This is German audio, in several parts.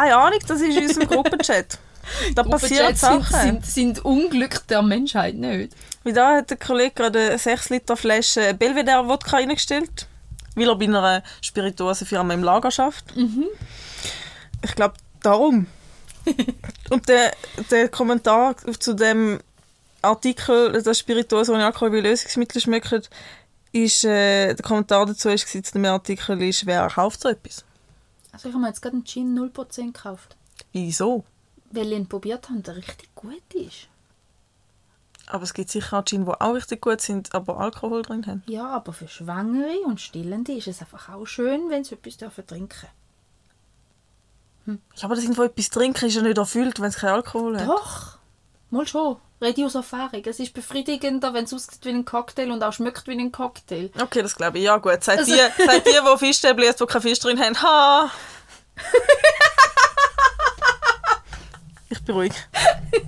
keine Ahnung, das ist in unserem Gruppenchat. Da passieren sind, Sachen. sind, sind Unglück der Menschheit nicht. Wie da hat der Kollege gerade eine 6 Liter Flasche Belvedere Wodka reingestellt, weil er bei einer Spirituosenfirma im Lager schafft. Ich glaube, darum. Und der, der Kommentar zu dem Artikel, dass Spirituosen ohne Alkohol wie Lösungsmittel schmecken, ist, äh, der Kommentar dazu ist, zu dem Artikel ist, wer kauft so etwas? Also ich habe mir jetzt gerade einen Gin 0% gekauft. Wieso? Weil ich ihn probiert habe, der richtig gut ist. Aber es gibt sicher auch Gin, die auch richtig gut sind, aber Alkohol drin haben. Ja, aber für Schwangere und Stillende ist es einfach auch schön, wenn sie etwas dürfen trinken Ja, aber das irgendwo etwas trinken ist ja nicht erfüllt, wenn es keinen Alkohol hat. Doch, mal schon. Rede aus Erfahrung. Es ist befriedigender, wenn es aussieht wie ein Cocktail und auch schmeckt wie ein Cocktail. Okay, das glaube ich. Ja gut, seit Also- die, seit die, die Fischstäbchen jetzt, die keinen Fisch drin haben, ha! ich bin ruhig.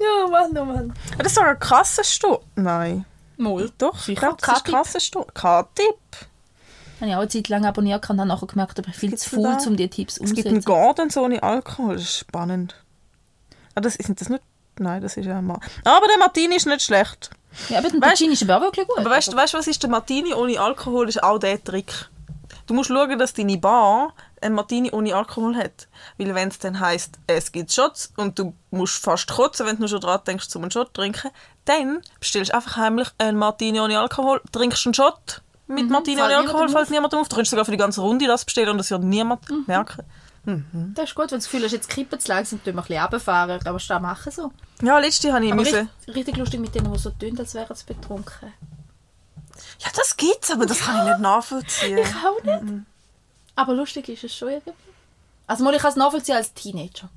Ja, Mann, oh Mann. Das ist doch ein Kassensturz. Nein. Mal. Doch, ich Sicher, glaube, das ist K-Tipp. Kassensturz. K-Tipp. Habe ich auch eine Zeit lang abonniert und habe nachher gemerkt, ich bin viel zu faul, um die Tipps Es gibt einen umzusetzen. So ohne Alkohol. Das ist spannend. Ah, das, sind das nicht... Nein, das ist ja mal... Aber der Martini ist nicht schlecht. Ja, aber der Gin ist aber auch wirklich gut. Aber weißt du, weißt, was ist der Martini ohne Alkohol? Ist auch der Trick. Du musst schauen, dass deine Bar einen Martini ohne Alkohol hat. Weil wenn es dann heisst, es gibt Shots und du musst fast kotzen, wenn du nur schon dran denkst, zum einen Shot zu trinken, dann bestellst du einfach heimlich einen Martini ohne Alkohol, trinkst einen Shot mit Martini fällt ohne Alkohol, fällt niemandem auf. Du kannst sogar für die ganze Runde das bestellen und das wird niemand merken. Das ist gut, wenn du das Gefühl hast, jetzt kippen zu langsam, dann wir ein bisschen runterfahren. Aber das machen so. Ja, letzte habe ich Aber müssen... richtig, richtig lustig mit denen, die so tun, als wären sie betrunken. Ja, das gibt's, aber das kann ich nicht nachvollziehen. Ich auch nicht. Aber lustig ist es schon irgendwie. Also mal, ich kann es nachvollziehen als Teenager.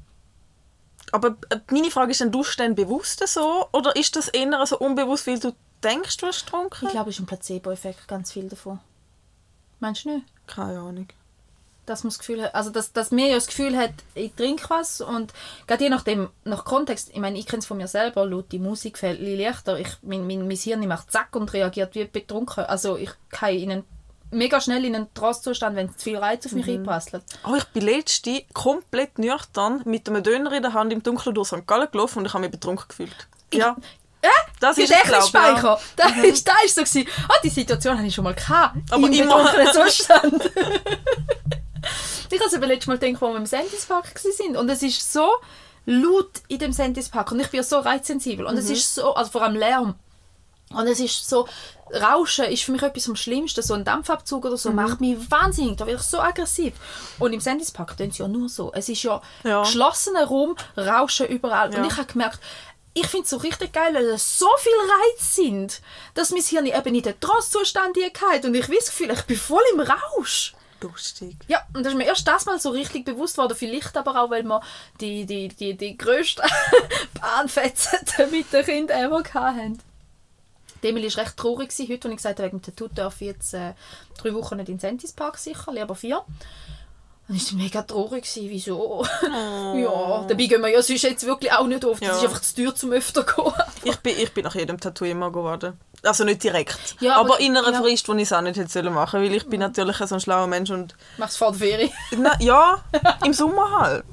Aber äh, meine Frage ist, dann du dann bewusst so oder ist das eher so unbewusst, weil du denkst, du hast getrunken? Ich glaube, es ist ein Placebo-Effekt, ganz viel davon. Meinst du nicht? Keine Ahnung. Dass man das Gefühl hat, also dass, dass mir ja das Gefühl hat, ich trinke was und gerade je nachdem, nach Kontext, ich meine, ich kenne es von mir selber, laut die Musik fällt leichter, ich, mein, mein, mein Hirn macht zack und reagiert wie betrunken. Also ich kann in einen, mega schnell in einen Trostzustand, wenn zu viel Reiz auf mich Mhm. reinprasselt. Oh, ich bin letzte komplett nüchtern mit einem Döner in der Hand im Dunkeln durch St. Gallen gelaufen und ich habe mich betrunken gefühlt. Ja. Äh? Das ist Gedächtnisspeicher. Das ist, das ist so gewesen. Ah, die Situation hatte ich schon mal gehabt. Aber Im immer. Zustand. ich habe aber letztes Mal gedacht, wo wir im Sendispark waren. Und es ist so laut in dem Sendispark. Und ich bin so reizsensibel. Und es Mhm. ist so, also vor allem Lärm. Und es ist so, Rauschen ist für mich etwas am Schlimmsten. So ein Dampfabzug oder so Mhm. macht mich wahnsinnig. Da werde ich so aggressiv. Und im Sendispark tun sie ja nur so. Es ist ja, Ja. geschlossener Raum, Rauschen überall. Ja. Und ich habe gemerkt, ich finde es so richtig geil, weil es so viel Reiz sind, dass mein Hirn eben in den Trostzustand geht. Und ich weiß Gefühl, ich bin voll im Rausch. Lustig. Ja, und das ist mir erst das mal so richtig bewusst worden. Vielleicht aber auch, weil wir die, die, die, die grössten Bahnfetzen mit den Kindern ever hatten. Die Emily war recht traurig heute, als ich gesagt habe, wegen dem Tattoo darf ich jetzt äh, drei Wochen nicht in den Sentispark sicher, lieber vier. Dann war sie mega traurig. Gewesen. Wieso? ja, dabei gehen wir ja sonst jetzt wirklich auch nicht oft. Das Ja. ist einfach zu teuer zum öfter gehen. Ich bin, ich bin nach jedem Tattoo immer geworden. Also nicht direkt. Ja, aber, aber- in einer ja. Frist, wo ich es auch nicht hätte sollen machen weil ich bin natürlich so ein schlauer Mensch und... Mach's vor der Ferie. Na, ja, im Sommer halt.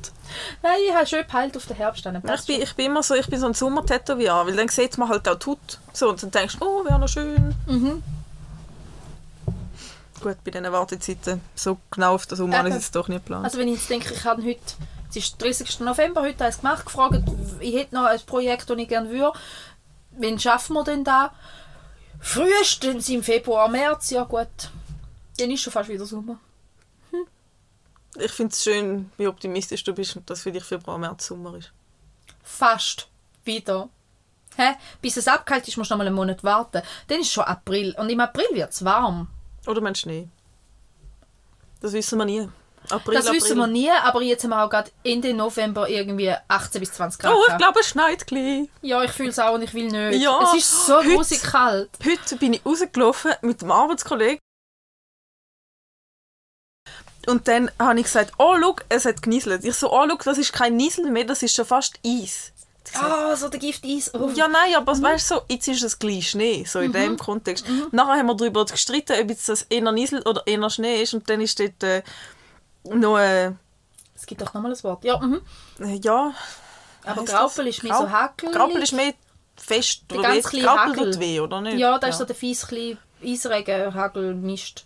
Nein, ich habe schön geheilt auf den Herbst. Dann Ich bin, ich bin immer so, ich bin so ein Sommer-Tätowierer, weil dann sieht man halt auch tut. So, und dann denkst du, oh, wäre noch schön. Mhm. Gut, bei diesen Wartezeiten, so genau auf habe ich Eben. es jetzt doch nicht geplant. Also wenn ich jetzt denke, ich habe heute, es ist 30. November, heute habe ich es gemacht, gefragt, ich hätte noch ein Projekt, das ich gerne würde. Wann schaffen wir denn da? Frühestens im Februar, März, ja gut. Dann ist schon fast wieder Sommer. ich finde es schön, wie optimistisch du bist und dass für dich Februar, März Sommer ist. Fast wieder. Hä? Bis es abkalt ist, musst du noch mal einen Monat warten. Dann ist schon April. Und im April wird es warm. Oder meinst du Schnee? Das wissen wir nie. April, das April. wissen wir nie, aber jetzt haben wir auch gerade Ende November irgendwie 18 bis 20 Grad. Oh, ich glaube, es schneit gleich. Ja, ich fühle es auch und ich will nicht. Ja, es ist so heute- grusig kalt. Heute bin ich rausgelaufen mit dem Arbeitskollegen. Und dann habe ich gesagt, oh, schau, es hat genieselt. Ich so, oh, schau, das ist kein Niesel mehr, das ist schon fast Eis. Ah, so der Gift-Eis. Oh. Ja, nein, aber weißt du, so, jetzt ist es gleich Schnee, so in dem Kontext. Nachher haben wir darüber gestritten, ob jetzt das eher Niesel oder eher Schnee ist und dann ist dort äh, noch, äh, Es gibt doch nochmal ein Wort. Ja, mhm. ja... Aber Graupel ist mehr so Grau- Hackel. Graupel ist mehr fest, Der ganz Graupel tut weh, oder nicht? Ja, da ist so der fies kleine Eisregen, Hagel, Mist.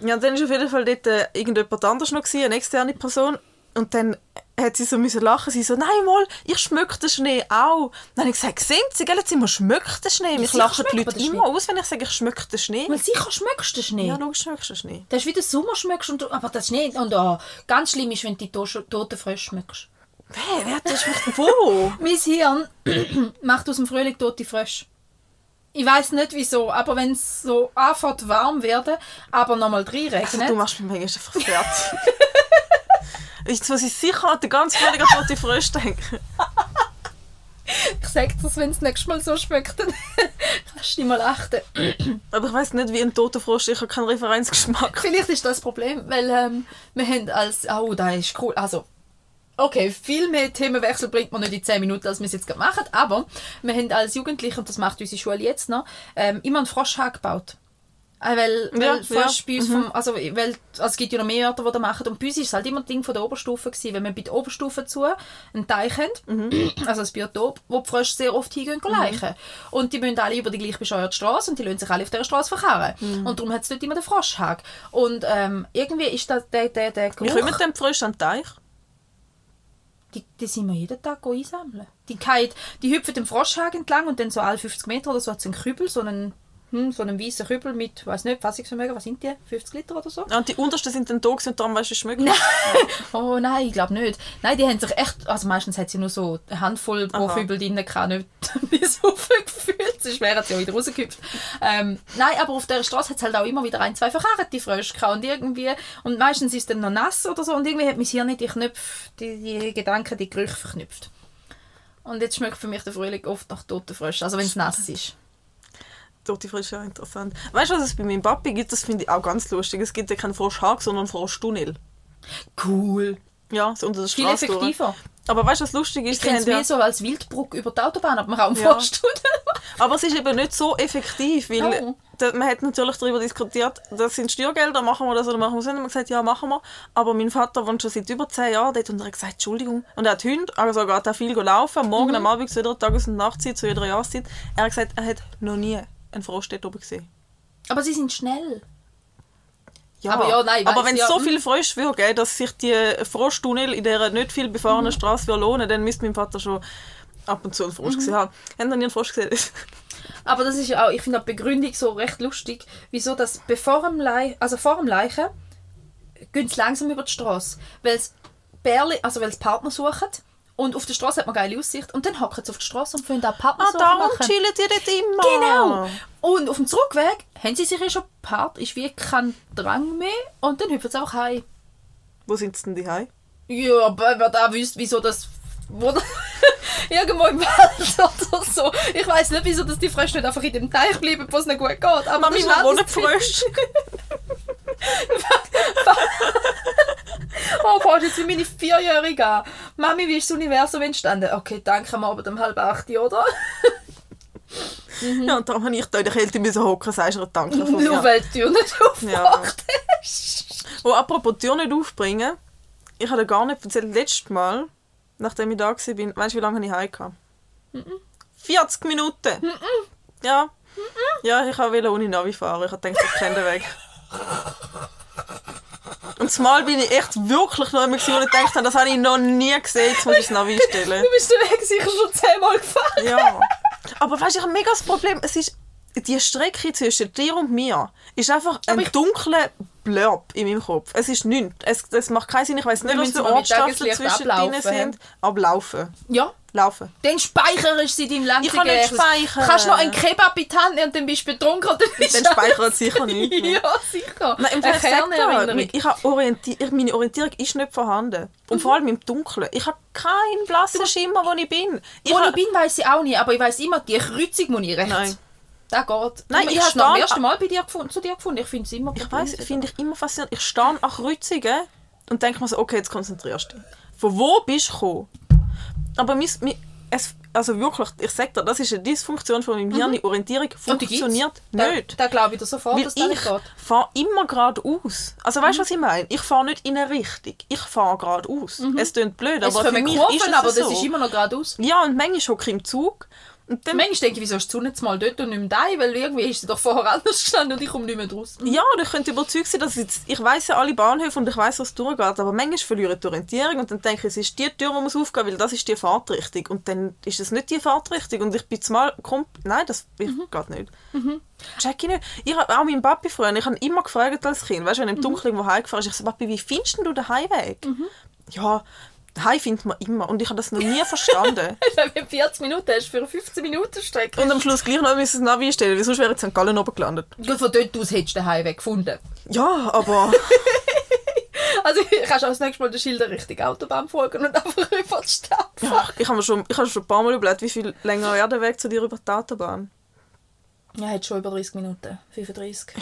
Ja, und dann war auf jeden Fall dort äh, irgendjemand anders noch, gewesen, eine externe Person. Und dann hat sie so müssen lachen. Sie so, nein, mal, ich schmecke den Schnee auch. Dann habe ich gesagt, sehen Sie, gell, jetzt sind wir schmeckt den Schnee. Mich lachen die Leute immer aus, wenn ich sage, ich schmecke den Schnee. Weil sicher schmeckst du den Schnee. Ja, logisch du den Schnee. Das ist wie der Sommer schmeckst und aber das Schnee und oh, ganz schlimm ist, wenn du die to- toten Frösche schmeckst. Wer, wer hat das schmeckt? Wo? Mein Hirn macht aus dem Frühling tote Frösche. Ich weiß nicht wieso, aber wenn es so anfängt warm werden, aber nochmal Also, reinregnet. du machst mich einfach fertig. Jetzt muss ich sicher an den ganz Frühling an die Frösche denken. ich sag dir, wenn es nächstes Mal so schmeckt, dann kannst du nicht mal achten. Aber ich weiß nicht, wie ein toter Frosch, ich habe keinen Referenzgeschmack. Vielleicht ist das das Problem, weil ähm, wir haben als... Oh, das ist cool. Also, okay, viel mehr Themenwechsel bringt man nicht in 10 Minuten, als wir es jetzt gerade machen, aber wir haben als Jugendliche, und das macht unsere Schule jetzt noch, ähm, immer einen Froschhag gebaut. Äh, Weil, weil Ja, Frosch ja. bei uns vom, also, weil, also es gibt ja noch mehr Orte, die das machen. Und bei uns ist es halt immer ein Ding von der Oberstufe gewesen. Wenn wir bei der Oberstufe zu einen Teich haben, Mhm. also ein Biotop, wo die Frösche sehr oft hingehen mhm. leichen. Und die müssen alle über die gleich bescheuerte Straße und die lassen sich alle auf dieser Straße verkarren. Mhm. Und darum hat es dort immer den Froschhag. Und ähm, irgendwie ist das der, der, der Wie Geruch... kommen denn die Frösche an den Teich? Die, die sind wir jeden Tag einsammeln. Die, fallen- die hüpfen den Froschhag entlang und dann so alle 50 Meter oder so hat es einen Kübel, so einen, hm, so einen weißen Kübel mit, weiß nicht, Fassungsvermögen, was sind die? 50 Liter oder so? Ja, und die untersten sind dann da und darum weißt du, es schmeckt. Oh nein, ich glaube nicht. Nein, die haben sich echt, also meistens hat sie nur so eine Handvoll pro Aha. Kübel drin gehabt, nicht bis so viel gefühlt, sonst wären sie ja wieder rausgehüpft. Ähm, nein, aber auf der Straße hat es halt auch immer wieder ein, zwei verkarrte Frösche gehabt und irgendwie, und meistens ist es dann noch nass oder so und irgendwie hat mein Hirn nicht die Knöpfe, die, die Gedanken, die Gerüche verknüpft. Und jetzt schmeckt für mich der Frühling oft nach toten Fröschen, also wenn es nass ist. Tote Frösche ist ja interessant. Weißt du, was es bei meinem Papi gibt? Das finde ich auch ganz lustig. Es gibt ja keinen Froschhag, sondern Froschtunnel. Coul. Ja, so unter der Viel Straße effektiver. Aber weißt du, was lustig ist? Ich kenne es ja, mehr so als Wildbruck über die Autobahn, aber man kann Ja. vorstellen. aber es ist eben nicht so effektiv, weil Oh. da, man hat natürlich darüber diskutiert, das sind Steuergelder, machen wir das oder machen wir das nicht? Und man hat gesagt, ja, machen wir. Aber mein Vater wohnt schon seit über zehn Jahren dort und er hat gesagt, Entschuldigung. Und er hat Hunde, also geht auch viel laufen, Morgen, Mhm. am Abend, zu jeder Tages- und Nachtzeit, zu jeder Jahreszeit. Er hat gesagt, er hat noch nie einen Frosch dort oben gesehen. Aber sie sind schnell. Ja, Aber ja, nein, aber wenn es ja, so hm. viele Frösche würde geben, dass sich die Froschtunnel in dieser nicht viel Mhm. befahrenen Straße würde lohnen, dann müsste mein Vater schon ab und zu einen Mhm. Frosch gesehen haben. Haben Sie nie einen Frosch gesehen? Aber das ist ja auch, ich finde die Begründung so recht lustig, wieso das bevor dem Leich, also vor dem Leichen, gehen sie langsam über die Straße, weil es Bärli, also weil sie Partner suchen und auf der Straße hat man geile Aussicht und dann hocken sie auf der Straße und können auch Partner ah, darum machen. chillen die dort immer. Genau. Und auf dem Zurückweg haben sie sich ja schon gepaart, ist wie kein Drang mehr und dann hüpfen sie einfach heim. Wo sind sie denn die Hause? Ja, aber wer da wüsste, wieso das wurde irgendwo im Wald oder so. Ich weiß nicht, wieso dass die Frösche nicht einfach in dem Teich bleiben, wo es nicht gut geht. Aber Mami, das ist wo wohnen die Frösche? Oh, fragst jetzt wie meine Vierjährige. Mami, wie ist das Universum entstanden? Okay, danke am Abend um halb acht, oder? Ja, und darum habe ich da in der Kälte müssen hocken, sagst du, danke von Nur mir. weil die Tür nicht aufmacht. Oh, apropos die Tür nicht aufbringen. Ich habe dir gar nicht erzählt, letztes Mal, nachdem ich da war, weißt du, wie lange ich heim kam? 40 Minuten! Ja. Ja, ich wollte ohne Navi fahren. Ich habe gedacht, ich kenne den Weg. Und zumal bin ich echt wirklich noch einmal, gewesen, wo ich gedacht habe, das habe ich noch nie gesehen, jetzt muss ich das Navi stellen. Du bist den Weg sicher schon zehnmal gefahren. Ja. Aber weißt du, ich habe mega das Problem, es ist, die Strecke zwischen dir und mir ist einfach ein dunkler Blurb in meinem Kopf. Es ist nichts. Es, es macht keinen Sinn. Ich weiß nicht, was mit Ortschaften zwischen ablaufen, denen sind. Aber laufen. Ja. Laufen. Dann speicherst du sie in deinem Ich kann nicht speichern. Kannst du noch einen Kebab in die Hand nehmen und dann bist du betrunken und dann ist Dann speichert es sicher nicht mehr. Ja, sicher. Nein, im Fall er, Kernerinnerung. ich habe Orienti ich, meine Orientierung ist nicht vorhanden. Und vor allem im Dunkeln. Ich habe keinen blassen Schimmer, wo ich bin. Ich Wo ich bin, weiß ich auch nicht, aber ich weiß immer, die Kreuzung muss ich rechts. Nein. Das geht. Nein, ich ich habe es noch stehe- das erste Mal bei dir gefunden, zu dir gefunden. Ich finde es immer Ich weiß, finde ich immer faszinierend. Ich stehe an Kreuzungen und denke mir so, okay, jetzt konzentrierst du dich. Von wo bist du gekommen? Aber mein, mein, es, also wirklich, ich sage dir, das ist eine Dysfunktion von meinem Hirn. Orientierung Mhm. Die gibt's? funktioniert Da, nicht. da glaube ich dir sofort, Weil dass das nicht ich fahre immer geradeaus. Also Mhm. weißt du, was ich meine? Ich fahre nicht in eine Richtung. Ich fahre geradeaus. Es klingt blöd, Mhm. Es aber für mich Kurven, ist es aber so. das ist immer noch geradeaus. Ja, und manchmal hocke ich im Zug und dann Manchmal denke ich, wieso ist die Sonne jetzt mal dort und nicht mehr da, weil irgendwie ist sie doch vorher anders gestanden und ich komme nicht mehr draus. Ja, und ich könnte überzeugt sein, dass jetzt, ich weiß ja alle Bahnhöfe und ich weiß, was durchgeht, aber manchmal verliere ich die Orientierung und dann denke ich, es ist die Tür, die muss aufgehen, weil das ist die Fahrtrichtung und dann ist es nicht die Fahrtrichtung und ich bin zumal, komm, nein, das ich, Mhm. geht nicht. Check ich nicht. Ich habe auch meinen Papi früher, ich habe immer gefragt als Kind, weißt du, wenn er im Dunkeln irgendwo heimgefahren ist, ich so, Papi, wie findest du den Heimweg? Mhm. Ja, Heim findet man immer und ich habe das noch nie verstanden. Wenn du 40 Minuten hast für eine 15 Minuten Strecke. und am Schluss gleich noch müssen das Navi einstellen, weil sonst wäre ich in St. Gallen oben gelandet. Gut, von dort aus hättest du den Heimweg gefunden. Ja, aber... Also kannst du auch das nächste Mal der Schilder Richtung Autobahn folgen und einfach über die Stadt fahren. Ja, ich habe mir schon, ich habe schon ein paar Mal überlegt, wie viel länger wäre der Weg zu dir über die Autobahn. Ja, hat schon über 30 Minuten. 35.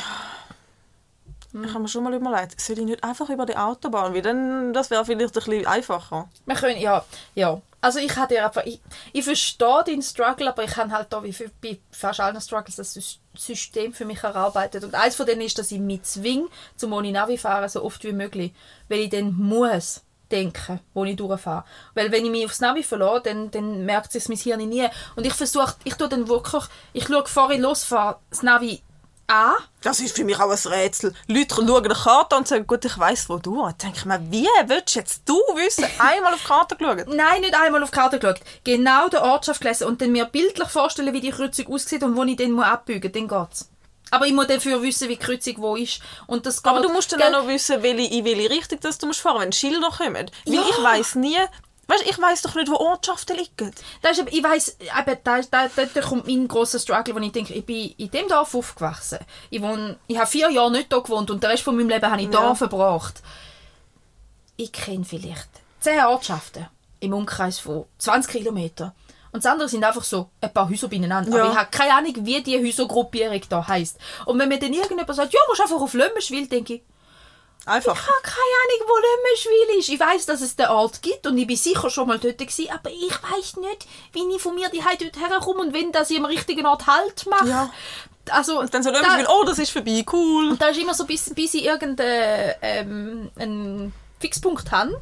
Ich habe mir schon mal überlegt, soll ich nicht einfach über die Autobahn, weil dann, das wäre vielleicht ein bisschen einfacher. Wir können, ja, ja. Also ich hatte einfach, ich, ich verstehe deinen Struggle, aber ich habe halt da wie für, bei fast allen Struggles das Sys- System für mich erarbeitet. Und eins von denen ist, dass ich mich zwinge, zum ohne Navi fahren, so oft wie möglich. Weil ich dann muss denken, wo ich durchfahre. Weil wenn ich mich aufs Navi verlasse, dann, dann merkt es mein Hirn nie. Und ich versuche, ich tue dann wirklich, ich schaue, bevor ich losfahre, das Navi an. Das ist für mich auch ein Rätsel. Leute schauen die Karte und sagen, gut, ich weiss, wo du. Dann denke ich mir, wie willst jetzt du wissen, einmal auf die Karte geschaut? Nein, nicht einmal auf die Karte geschaut. Genau der Ortschaft gelesen und dann mir bildlich vorstellen, wie die Kreuzung aussieht und wo ich dann muss abbiegen muss. Dann geht's. Aber ich muss dafür wissen, wie die Kreuzung wo ist. Und das geht, Aber du musst dann auch noch wissen, welche, in welche Richtung das du musst fahren wenn Schilder kommen. Weil Ja. ich weiss nie, weißt, ich weiss doch nicht, wo Ortschaften liegen. Das ist, ich weiss, eben, da, da, da, kommt mein grosser Struggle, wo ich denke, ich bin in dem Dorf aufgewachsen. Ich, wohne, ich habe vier Jahre nicht da gewohnt und den Rest von meinem Leben habe ich da Ja. verbracht. Ich kenne vielleicht zehn Ortschaften im Umkreis von 20 Kilometern. Und das andere sind einfach so ein paar Häuser beieinander. Ja. Aber ich habe keine Ahnung, wie die Häusergruppierung da heisst. Und wenn mir dann irgendjemand sagt, ja, musst einfach auf Lömmerschwil, denke ich, Einfach. ich habe keine Ahnung, wo Lömmerschwil ist. Ich weiß, dass es den Ort gibt und ich bin sicher schon mal dort gewesen, aber ich weiß nicht, wie ich von mir die dort herkomme und wenn das ich am richtigen Ort Halt mache. Ja. Also, Und dann so da- Löwenspiel, oh, das ist vorbei, cool. und da ist immer so, bis, bis ich irgendeinen ähm, Fixpunkt habe.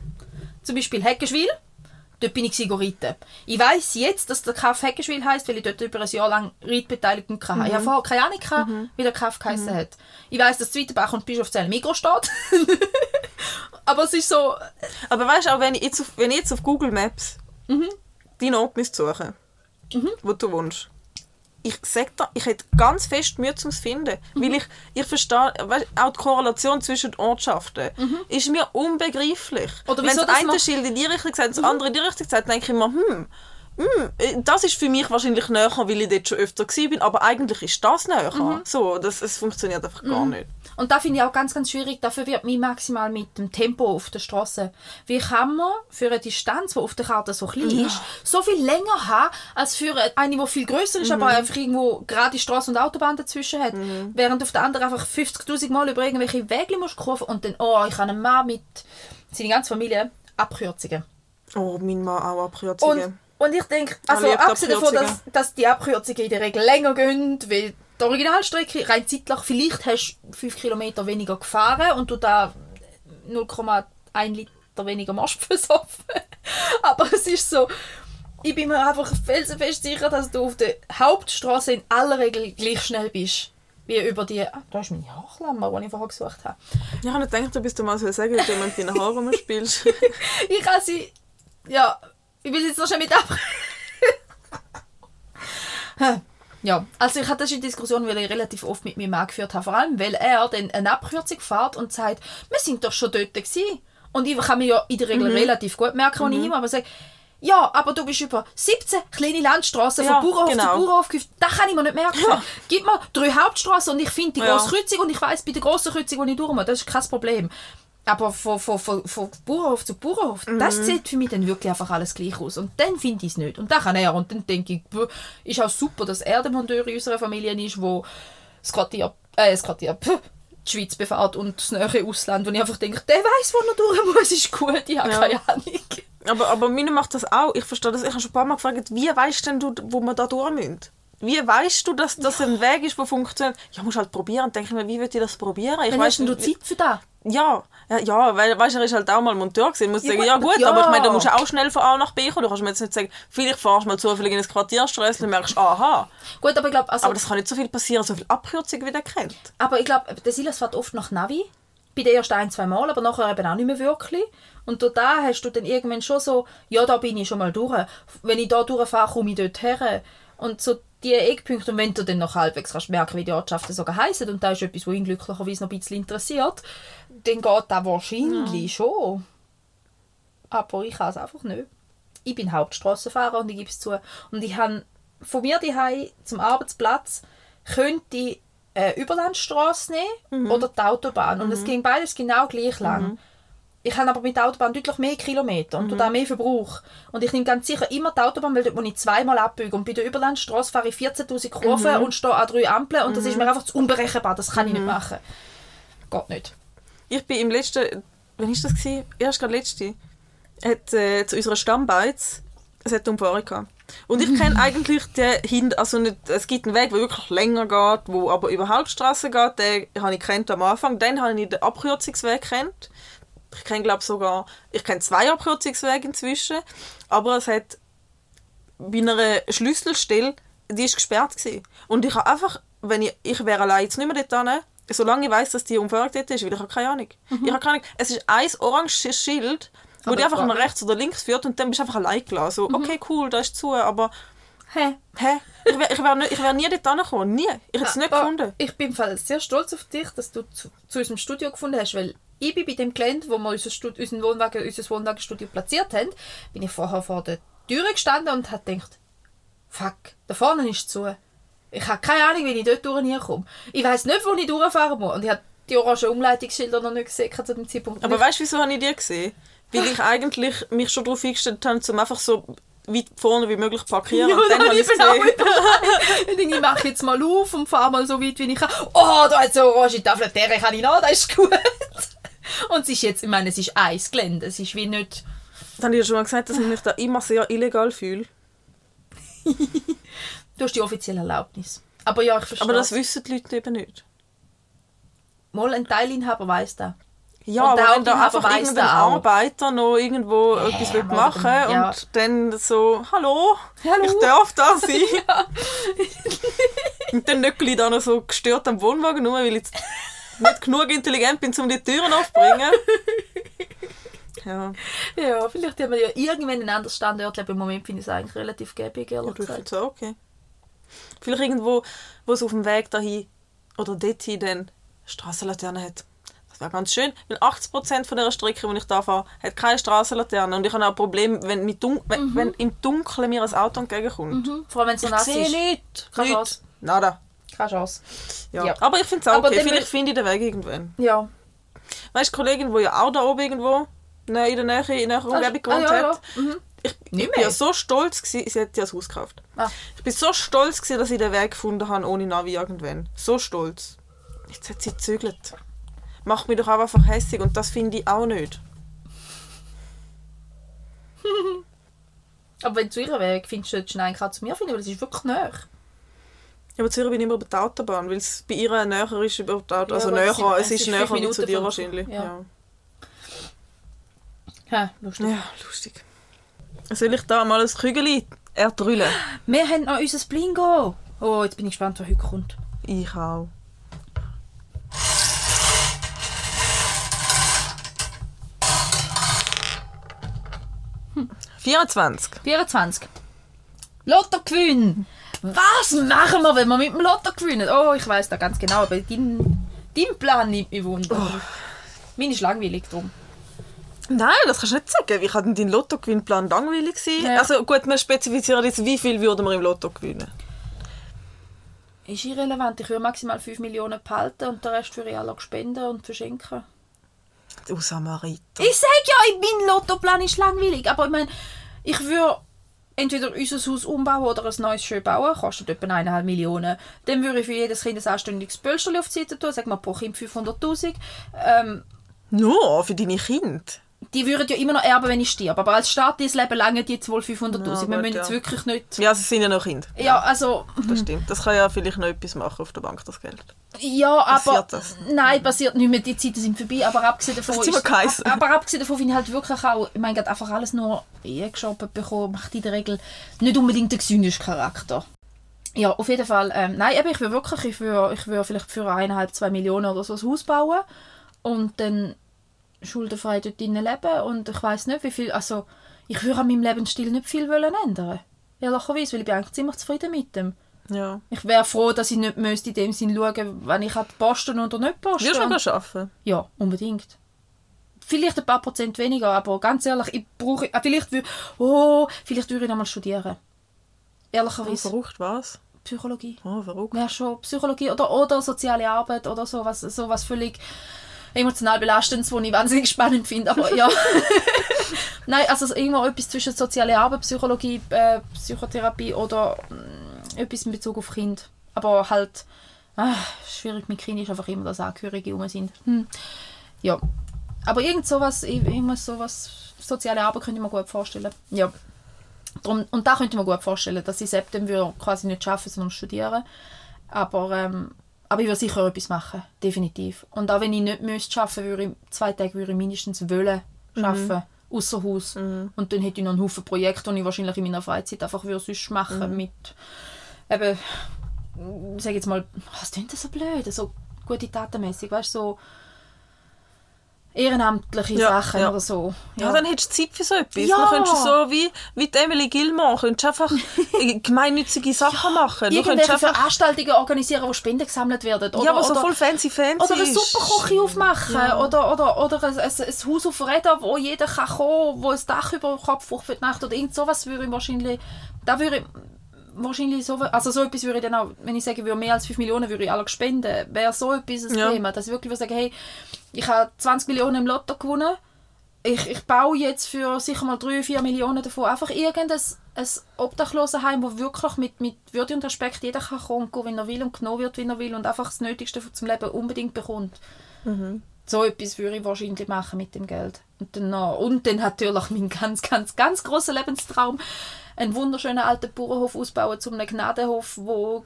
Zum Beispiel Heckenschwil. Dort bin ich reiten. Ich weiss jetzt, dass der Kaff Heckenschwil heisst, weil ich dort über ein Jahr lang Reitbeteiligung hatte. Ich habe vorher keine Ahnung, gehabt, wie der Kaff geheissen hat. Ich weiss, dass Zweitenbach und Bischofszell Mikro steht. Aber es ist so... Aber weißt du, auch wenn ich jetzt auf, wenn ich jetzt auf Google Maps Mhm. deinen Ort müsste suchen wo du wohnst, ich sag dir, ich hätte ganz fest Mühe zum finden, Mhm. weil ich, ich verstehe, weißt, auch die Korrelation zwischen den Ortschaften ist mir unbegreiflich. Mhm. Oder wenn das eine Mhm. Schild in die Richtung sagt, das andere in die Richtung sagt, denke ich mir, hm, hm, äh, das ist für mich wahrscheinlich näher, weil ich dort schon öfter bin, aber eigentlich ist das näher. Mhm. So, das, es funktioniert einfach gar nicht. Und da finde ich auch ganz, ganz schwierig. Dafür wird mich maximal mit dem Tempo auf der Straße. Wie kann man für eine Distanz, die auf der Karte so klein ist, so viel länger haben, als für eine, die viel größer ist, aber einfach irgendwo gerade Straße und Autobahn dazwischen hat. Während auf der anderen einfach 50.000 Mal über irgendwelche Wege musst kurven und dann, oh, ich habe einen Mann mit seiner ganzen Familie Abkürzungen. Oh, mein Mann auch Abkürzungen. Und, und ich denke, also abgesehen davon, dass, dass die Abkürzungen in der Regel länger gehen, weil die Originalstrecke rein zeitlich, vielleicht hast du 5 Kilometer weniger gefahren und du da 0,1 Liter weniger machst versoffen. Aber es ist so, ich bin mir einfach felsenfest sicher, dass du auf der Hauptstraße in aller Regel gleich schnell bist. Wie über die. Ah, da ist meine Haarklammer, die ich vorher gesucht habe. Ja, ich habe nicht gedacht, du bist mal so sagen, wenn du mit deinen Haaren rumspielst. Ich kann sie. Ja, ich will jetzt noch schnell mit ab. ja, also ich hatte das in Diskussion, weil ich relativ oft mit meinem Mann geführt habe. Vor allem, weil er dann eine Abkürzung fährt und sagt, wir sind doch schon dort gewesen. Und ich kann mir ja in der Regel relativ gut merken, wenn ich ihm aber sage, ja, aber du bist über 17 kleine Landstraßen Ja, von Bauernhof genau. zu Bauernhof. Das kann ich mir nicht merken. Gib mir drei Hauptstraßen und ich finde die Ja. grosse Kreuzung und ich weiß bei der grossen Kreuzung, wo ich durch muss. Das ist kein Problem. Aber von, von, von, von Bauernhof zu Bauernhof, das Mhm. sieht für mich dann wirklich einfach alles gleich aus. Und dann finde ich es nicht. Und dann kann er. Und dann denke ich, bäh, ist auch super, dass er der Monteur in unserer Familie ist, wo das Quartier, äh, das Quartier, pff, die Schweiz befährt und das nähere Ausland. Und ich einfach denke, der weiß, wo er durch muss, ist gut. Ich habe Ja. keine Ahnung. Aber, aber meine macht das auch. Ich verstehe das. Ich habe schon ein paar Mal gefragt, wie weißt denn du, wo wir da durch müssen? Wie weißt du, dass das ein Weg ist, der funktioniert? Ja, musst halt probieren. Und denke mir, wie würde ich das probieren? Ich weiss hast du Zeit für das? Ja, ja, weil weißt, er ist halt auch mal Monteur gewesen. Ich muss Ja, sagen, ja gut, ja. aber ich meine, da musst du auch schnell von A nach B kommen. Du kannst mir jetzt nicht sagen, vielleicht fahrst du mal zufällig in ein Quartierstraße und merkst, aha. Gut, aber ich glaube, also, Aber das kann nicht so viel passieren, so viel Abkürzung, wie der kennt. Aber ich glaube, der Silas fährt oft nach Navi. Bei den ersten ein, zwei Mal, aber nachher eben auch nicht mehr wirklich. Und da hast du dann irgendwann schon so, ja, da bin ich schon mal durch. Wenn ich da durchfahre, komme ich dort her. Und so die Eckpunkte, und wenn du dann noch halbwegs kannst merken, wie die Ortschaften sogar heißen und da ist etwas, was ihn glücklicherweise noch ein bisschen interessiert, dann geht das wahrscheinlich schon. Aber ich kann es einfach nicht. Ich bin Hauptstrassenfahrer und ich gebe es zu. Und ich habe von mir daheim zum Arbeitsplatz könnte ich eine Überlandstraße nehmen oder die Autobahn. Und es ging beides genau gleich lang. Ich habe aber mit der Autobahn deutlich mehr Kilometer und da mehr Verbrauch. Und ich nehme ganz sicher immer die Autobahn, weil dort muss ich zweimal abbiegen. Und bei der Überlandstraße fahre ich 14'000 Kurven und stehe an drei Ampeln und das ist mir einfach zu unberechenbar. Das kann ich nicht machen. Geht nicht. Ich bin im letzten, wann war das? Gewesen? Erst gerade letzte. Hat, äh, zu unserer Stammbeiz, es hat Umfahrung gehabt. Und ich kenne eigentlich den Hin also nicht, es gibt einen Weg, der wirklich länger geht, wo aber über Hauptstraße geht, den habe ich kennt am Anfang. Dann habe ich den Abkürzungsweg kennt. Ich kenne glaube sogar, ich kenne zwei Abkürzungswege inzwischen, aber es hat bei einer Schlüsselstelle, die ist gesperrt gewesen. Und ich habe einfach, wenn ich, ich wäre allein jetzt nicht mehr dort hin, solange ich weiß, dass die Umfahrung dort ist, weil ich habe keine Ahnung. Ich habe keine Ahnung. Es ist ein oranges Schild, wo Aber einfach nach rechts oder links führt und dann bist du einfach allein gelassen. So, okay, cool, da ist zu, aber Hä? hä? Ich wäre ich wär ich wär nie dort hingekommen. Nie. Ich hätte es nicht Aber gefunden. Ich bin sehr stolz auf dich, dass du zu, zu unserem Studio gefunden hast, weil ich bin bei dem Gelände, wo wir unser, Stud unseren Wohnwagen, unser Wohnwagenstudio platziert haben, bin ich vorher vor der Tür gestanden und habe gedacht, fuck, da vorne ist zu. Ich habe keine Ahnung, wie ich dort durch komme. Ich weiß nicht, wo ich durchfahren muss. Und ich habe die orangen Umleitungsschilder noch nicht gesehen zu dem Zeitpunkt. Aber Und weißt du, wieso habe ich die gesehen? Weil ich eigentlich mich schon darauf eingestellt habe, um einfach so weit vorne wie möglich zu parkieren. Ja, und dann dann habe ich bin auch gesehen. Ich mache jetzt mal auf und fahre mal so weit, wie ich kann. Oh, da hat so eine orange Tafel, der kann ich noch, das ist gut. Und es ist jetzt, ich meine, es ist Eisgelände, es ist wie nicht... Dann habe ich ja schon mal gesagt, dass ich mich da immer sehr illegal fühle. Du hast die offizielle Erlaubnis. Aber ja, ich verstehe. Aber das wissen die Leute eben nicht. Mal ein Teilinhaber weiss das. Ja, Und aber wenn da einfach irgendein. Arbeiter noch irgendwo etwas will machen dann- ja. und dann so, hallo, Hallo. ich darf da sein. und dann nicht gleich da noch so gestört am Wohnwagen, nur weil ich jetzt nicht genug intelligent bin, um die Türen aufzubringen. Ja, Ja, vielleicht haben wir ja irgendwann ein anderes Standort, aber im Moment finde ich es eigentlich relativ gäbig, ehrlich ich finde gesagt. es auch okay. Vielleicht irgendwo, wo es auf dem Weg dahin oder dorthin dann Strassenlaterne hat. Das wäre ganz schön, weil 80% von der Strecke, die ich da fahre, hat keine Strassenlaterne. Und ich habe auch ein Problem, wenn, mit Dun wenn, wenn im Dunkeln mir ein Auto entgegenkommt. Mhm. Vor allem, wenn es so nass ist. nicht. Keine Nicht. Chance. Nada. Keine Chance. Ja. Ja. Aber ich finde es auch Aber okay. Vielleicht finde ich den Weg irgendwann. Ja. Weißt du, die Kollegin, die ja auch da oben irgendwo ne, in der Nähe, in der Umgebung Ah, gewohnt ja, ja. hat, Mhm. ich, ich bin ja so stolz gewesen, sie hat ja das Haus gekauft. Ah. Ich bin so stolz gewesen, dass ich den Weg gefunden habe, ohne Navi irgendwann. So stolz. Jetzt hat sie gezügelt. Macht mich doch auch einfach hässig und das finde ich auch nicht. Aber wenn du zu ihrer Weg findest, solltest du eigentlich auch zu mir finden, weil es ist wirklich näher. Ja, aber Zürich bin ich immer über die Autobahn, weil es bei ihr näher ist über die Autobahn. Also aber näher, es sind- es es ist näher wie zu dir wahrscheinlich. ja. Ja. Ja, lustig. ja, lustig. Soll ich da mal ein Kügel erdrüllen? Wir haben noch unser Blingo. Oh, jetzt bin ich gespannt, was heute kommt. Ich auch. Hm. 24. 24. Lottogewinn. Was machen wir, wenn wir mit dem Lotto gewinnen? Oh, ich weiß da ganz genau, aber dein, dein Plan nimmt mich Wunder. Oh. Meine ist langweilig drum. Nein, das kannst du nicht sagen. Wie kann denn dein Lottogewinnplan langweilig sein? Ja. Also gut, wir spezifizieren jetzt, wie viel würden wir im Lotto gewinnen. Ist irrelevant. Ich würde maximal 5 Millionen behalten und den Rest würde ich alle spenden und verschenken. Du Samariter. Ich sag ja, mein Lottoplan ist langweilig. Aber ich meine, ich würde entweder unser Haus umbauen oder ein neues schön bauen. Kostet etwa 1,5 Millionen. Dann würde ich für jedes Kind ein anständiges Pölsterli auf die Seite tun. Sag mal pro Kind 500'000. Ähm, Nur für deine Kinder. die würden ja immer noch erben, wenn ich sterbe. Aber als Staat dieses Leben lange die jetzt wohl 500'000. Ja, wir müssen ja. jetzt wirklich nicht... Ja, sie sind ja noch Kinder. Ja, also... Das stimmt. Das kann ja vielleicht noch etwas machen auf der Bank, das Geld. Ja, aber... Das? Nein, passiert nicht mehr. Die Zeiten sind vorbei. Aber abgesehen davon... Das ist geheißen. aber abgesehen davon finde ich halt wirklich auch... Ich meine, gerade einfach alles nur eingeschoben bekommen, macht in der Regel nicht unbedingt den gesündeste Charakter. Ja, auf jeden Fall. Ähm, nein, eben, ich will wirklich... Ich will, ich will vielleicht für eineinhalb, zwei Millionen oder so ein Haus bauen. Und dann schuldenfrei dort drinnen leben. Und ich weiß nicht, wie viel... Also, ich würde an meinem Lebensstil nicht viel wollen ändern. Ehrlicherweise, weil ich bin eigentlich ziemlich zufrieden mit dem. Ja. Ich wäre froh, dass ich nicht müsste in dem Sinn schauen, wenn ich halt posten oder nicht posten. Wirst du noch arbeiten? Ja, unbedingt. Vielleicht ein paar Prozent weniger, aber ganz ehrlich, ich brauche, ah, vielleicht würde, oh, vielleicht würde ich noch mal studieren. Oh, Ehrlicherweise, verrückt, was? Psychologie. Oh, verrückt. Wäre schon Psychologie oder, oder soziale Arbeit oder so was, so was völlig emotional belastendes, was ich wahnsinnig spannend finde, aber ja. Nein, also irgendwo etwas zwischen soziale Arbeit, Psychologie, äh, Psychotherapie oder mm, etwas in Bezug auf Kind. Aber halt, ah, schwierig mit Kindern ist einfach immer, dass Angehörige rum sind. Hm. Ja. Aber irgend sowas, immer sowas, soziale Arbeit könnte ich mir gut vorstellen. Ja. Drum, und da könnte ich mir gut vorstellen, dass ich September quasi nicht arbeiten, sondern studieren. Aber, ähm, aber ich würde sicher etwas machen, definitiv. Und auch wenn ich nicht müsste arbeiten, würde ich zwei Tage würde ich mindestens wollen arbeiten, außer Haus. Und dann hätte ich noch einen Haufen Projekte, die ich wahrscheinlich in meiner Freizeit einfach würde sonst machen mit eben, ich sage jetzt mal, was klingt das so blöd, so gute Tatenmäßig, weißt du, so ehrenamtliche Ja, Sachen ja. oder so. Ja, dann hättest du Zeit für so etwas. Ja. Dann könntest du so wie, wie Emily Gilmore, könntest einfach gemeinnützige Sachen machen. Du könntest Irgendwelche einfach, Veranstaltungen organisieren, wo Spenden gesammelt werden. Oder, ja, aber so voll fancy fancy oder eine ist. Superküche aufmachen. Ja. Oder, oder, oder ein, ein, ein Haus auf Rädern, wo jeder kann kommen wo ein Dach über dem Kopf für die Nacht. Oder irgend sowas würde ich wahrscheinlich... Da würde ich wahrscheinlich so... Also so etwas würde ich dann auch... Wenn ich sage, würde mehr als 5 Millionen würde ich alle spenden. Wäre so etwas ein Ja. Thema. Dass ich wirklich würde sagen, hey, ich habe 20 Millionen im Lotto gewonnen. Ich, ich baue jetzt für sicher mal 3, 4 Millionen davon einfach irgendein ein Obdachlosenheim, wo wirklich mit, mit Würde und Respekt jeder kann kommen wenn er will und genommen wird, wenn er will und einfach das Nötigste zum Leben unbedingt bekommt. So etwas würde ich wahrscheinlich machen mit dem Geld. Und dann, noch, und dann natürlich mein ganz, ganz, ganz großer Lebenstraum, einen wunderschönen alten Bauernhof ausbauen zu einem Gnadenhof, wo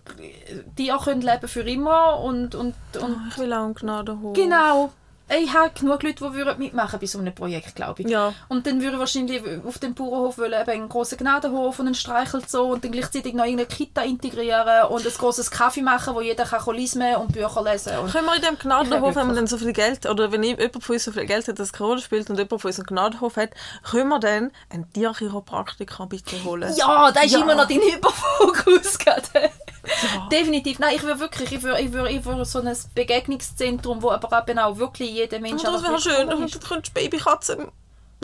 die auch können leben für immer und, und, und Ich will auch einen Gnadenhof. Genau. Ich habe genug Leute, die würden mitmachen bei so einem Projekt, glaube ich. Ja. Und dann würde ich wahrscheinlich auf dem Bauernhof wollen, eben einen grossen Gnadenhof und einen Streichelzoo und dann gleichzeitig noch irgendeine Kita integrieren und ein grosses Kaffee machen, wo jeder kann lesen und Bücher lesen und Können wir in dem Gnadenhof, wenn wir dann so viel Geld, oder wenn jemand von uns so viel Geld hat, das Corona spielt und jemand von uns einen Gnadenhof hat, können wir dann einen Tierchiropraktiker bitte holen? Ja, da ist Ja. immer noch dein Hyperfokus gerade. Definitiv. Nein, ich würde wirklich, ich würde, ich würde, ich würde so ein Begegnungszentrum, wo aber eben auch wirklich jeder Mensch Oh, das wäre schön. Und ist. du könntest Babykatzen,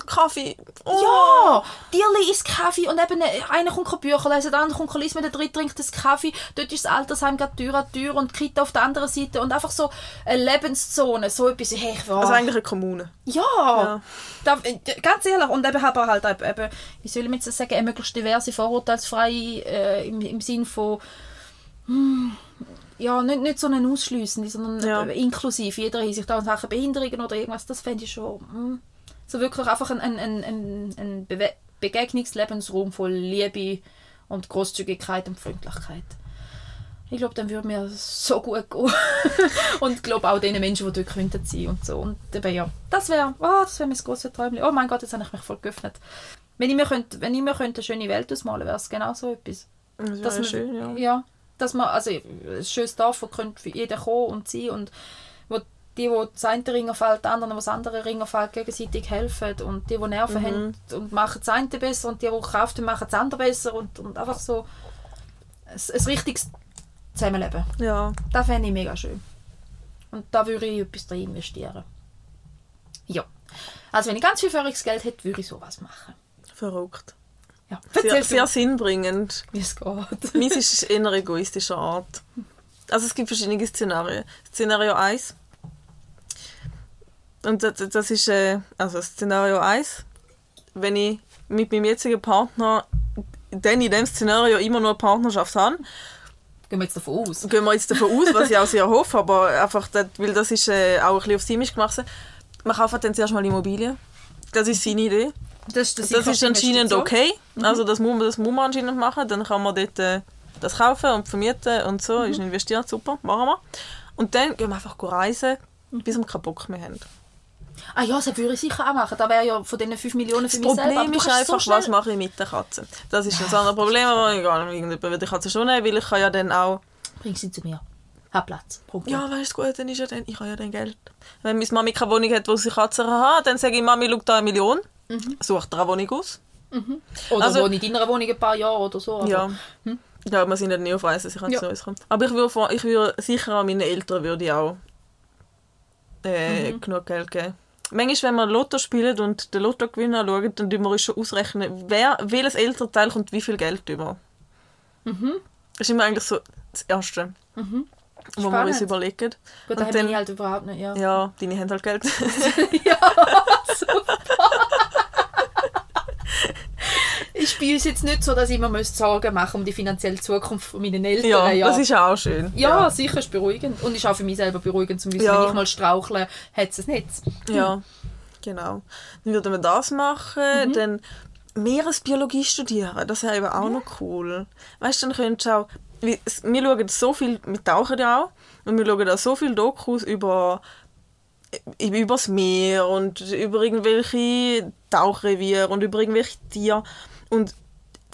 Kaffee. Oh. Ja, Tierli isst Kaffee und eben äh, einer kommt kein Bücher lesen, der andere kommt lesen, der dritte trinkt das Kaffee. Dort ist das Altersheim gerade Tür an Tür und Kita auf der anderen Seite und einfach so eine Lebenszone, so etwas. Hey, ich war, Also eigentlich eine Kommune. ja, Ja. Da, äh, ganz ehrlich. Und eben aber halt eben, eben, wie soll ich jetzt sagen, eine möglichst diverse, vorurteilsfreie äh, im, im Sinn von ja, nicht, nicht so einen ausschliessende, sondern Ja. inklusiv, jeder Hinsicht, in Sachen Behinderungen oder irgendwas, das fände ich schon hm, so wirklich einfach ein, ein, ein, ein, Bewe Begegnungslebensraum voll Liebe und Großzügigkeit und Freundlichkeit. Ich glaube, dann würde mir so gut gehen. und ich glaube auch den Menschen, die dort könnten sein und so. Und eben, ja, das wäre oh, das wär mein grosses Träumchen. Oh mein Gott, jetzt habe ich mich voll geöffnet. Wenn ich mir, könnte, wenn ich mir könnte eine schöne Welt ausmalen wäre es genau so etwas. Das wäre schön, ja. ja. Dass man, also ein schönes Dorf, wo könnte für jeden kommen und sein und wo die, die das eine Ringer fällt, die anderen, die das andere Ringer fällt, gegenseitig helfen und die, die Nerven Mhm. haben und machen das eine besser und die, die Kraft haben, machen das andere besser und, und einfach so ein, ein richtiges Zusammenleben. Ja. Das fände ich mega schön. Und da würde ich etwas drin investieren. Ja. Also wenn ich ganz viel Führungsgeld hätte, würde ich sowas machen. Verrückt. Ja. Sehr, sehr sinnbringend. wie es geht. Meins ist eher egoistischer Art. Also es gibt verschiedene Szenarien. Szenario 1. Und das, das ist, äh, also Szenario 1, wenn ich mit meinem jetzigen Partner dann in dem Szenario immer nur eine Partnerschaft habe, Gehen wir jetzt davon aus. gehen wir jetzt davon aus, was ich auch sehr hoffe, aber einfach, das, weil das ist äh, auch ein bisschen auf Simisch gemacht. Man kauft dann zuerst mal Immobilien. Das ist seine Idee. Das, das, Das ist anscheinend okay. Also das muss, man- das muss man anscheinend machen. Dann kann man dort äh, das kaufen und vermieten und so. Ist investiert, super, machen wir. Und dann gehen wir einfach reisen, bis wir keinen Bock mehr haben. Ah ja, das würde ich sicher auch machen. Da wäre ja von diesen 5 Millionen für Das mich selber. Aber Problem ist einfach, so was mache ich mit der Katze? Das ist ein anderes Problem, aber egal, irgendjemand wird die Katze schon nehmen, weil ich kann ja dann auch... Bring sie zu mir. Hab Platz. Punkt. Ja, weißt du gut, dann ist ja dann, ich habe ja dann Geld. Wenn meine Mami keine Wohnung hat, wo sie Katzen hat, dann sage ich, Mami, schau da eine Million, such dir eine Wohnung aus. Oder Also- wohne in deiner Wohnung ein paar Jahre oder so. aber- Ja. Ja, wir sind ja nie auf Reisen, ich kann Ja. zu uns kommen. Aber ich würde, ich würde sicher an meine Eltern würde ich auch äh, genug Geld geben. Manchmal, wenn wir Lotto spielen und den Lottogewinn anschauen, dann tun wir uns schon ausrechnen, wer, welches Elternteil kommt wie viel Geld über. Das ist immer eigentlich so das Erste, wo wir Spannend. uns überlegen. Gut, Und haben dann- wir halt überhaupt nicht. Ja. Ja, deine haben halt Geld. Ist bei uns jetzt nicht so, dass ich mir müsste Sorgen machen um die finanzielle Zukunft von meinen Eltern. ja, ja. das ist auch schön. ja, sicher ist beruhigend. Und ist auch für mich selber beruhigend, zum wissen, Ja. wenn ich mal strauchle, hat es es nicht. Ja, genau. Dann würden wir das machen, dann Meeresbiologie studieren, das wäre eben auch noch cool. Weißt du, dann könntest du auch, es- wir schauen so viel, wir tauchen ja auch, und wir schauen auch so viele Dokus über über das Meer und über irgendwelche Tauchreviere und über irgendwelche Tiere. Und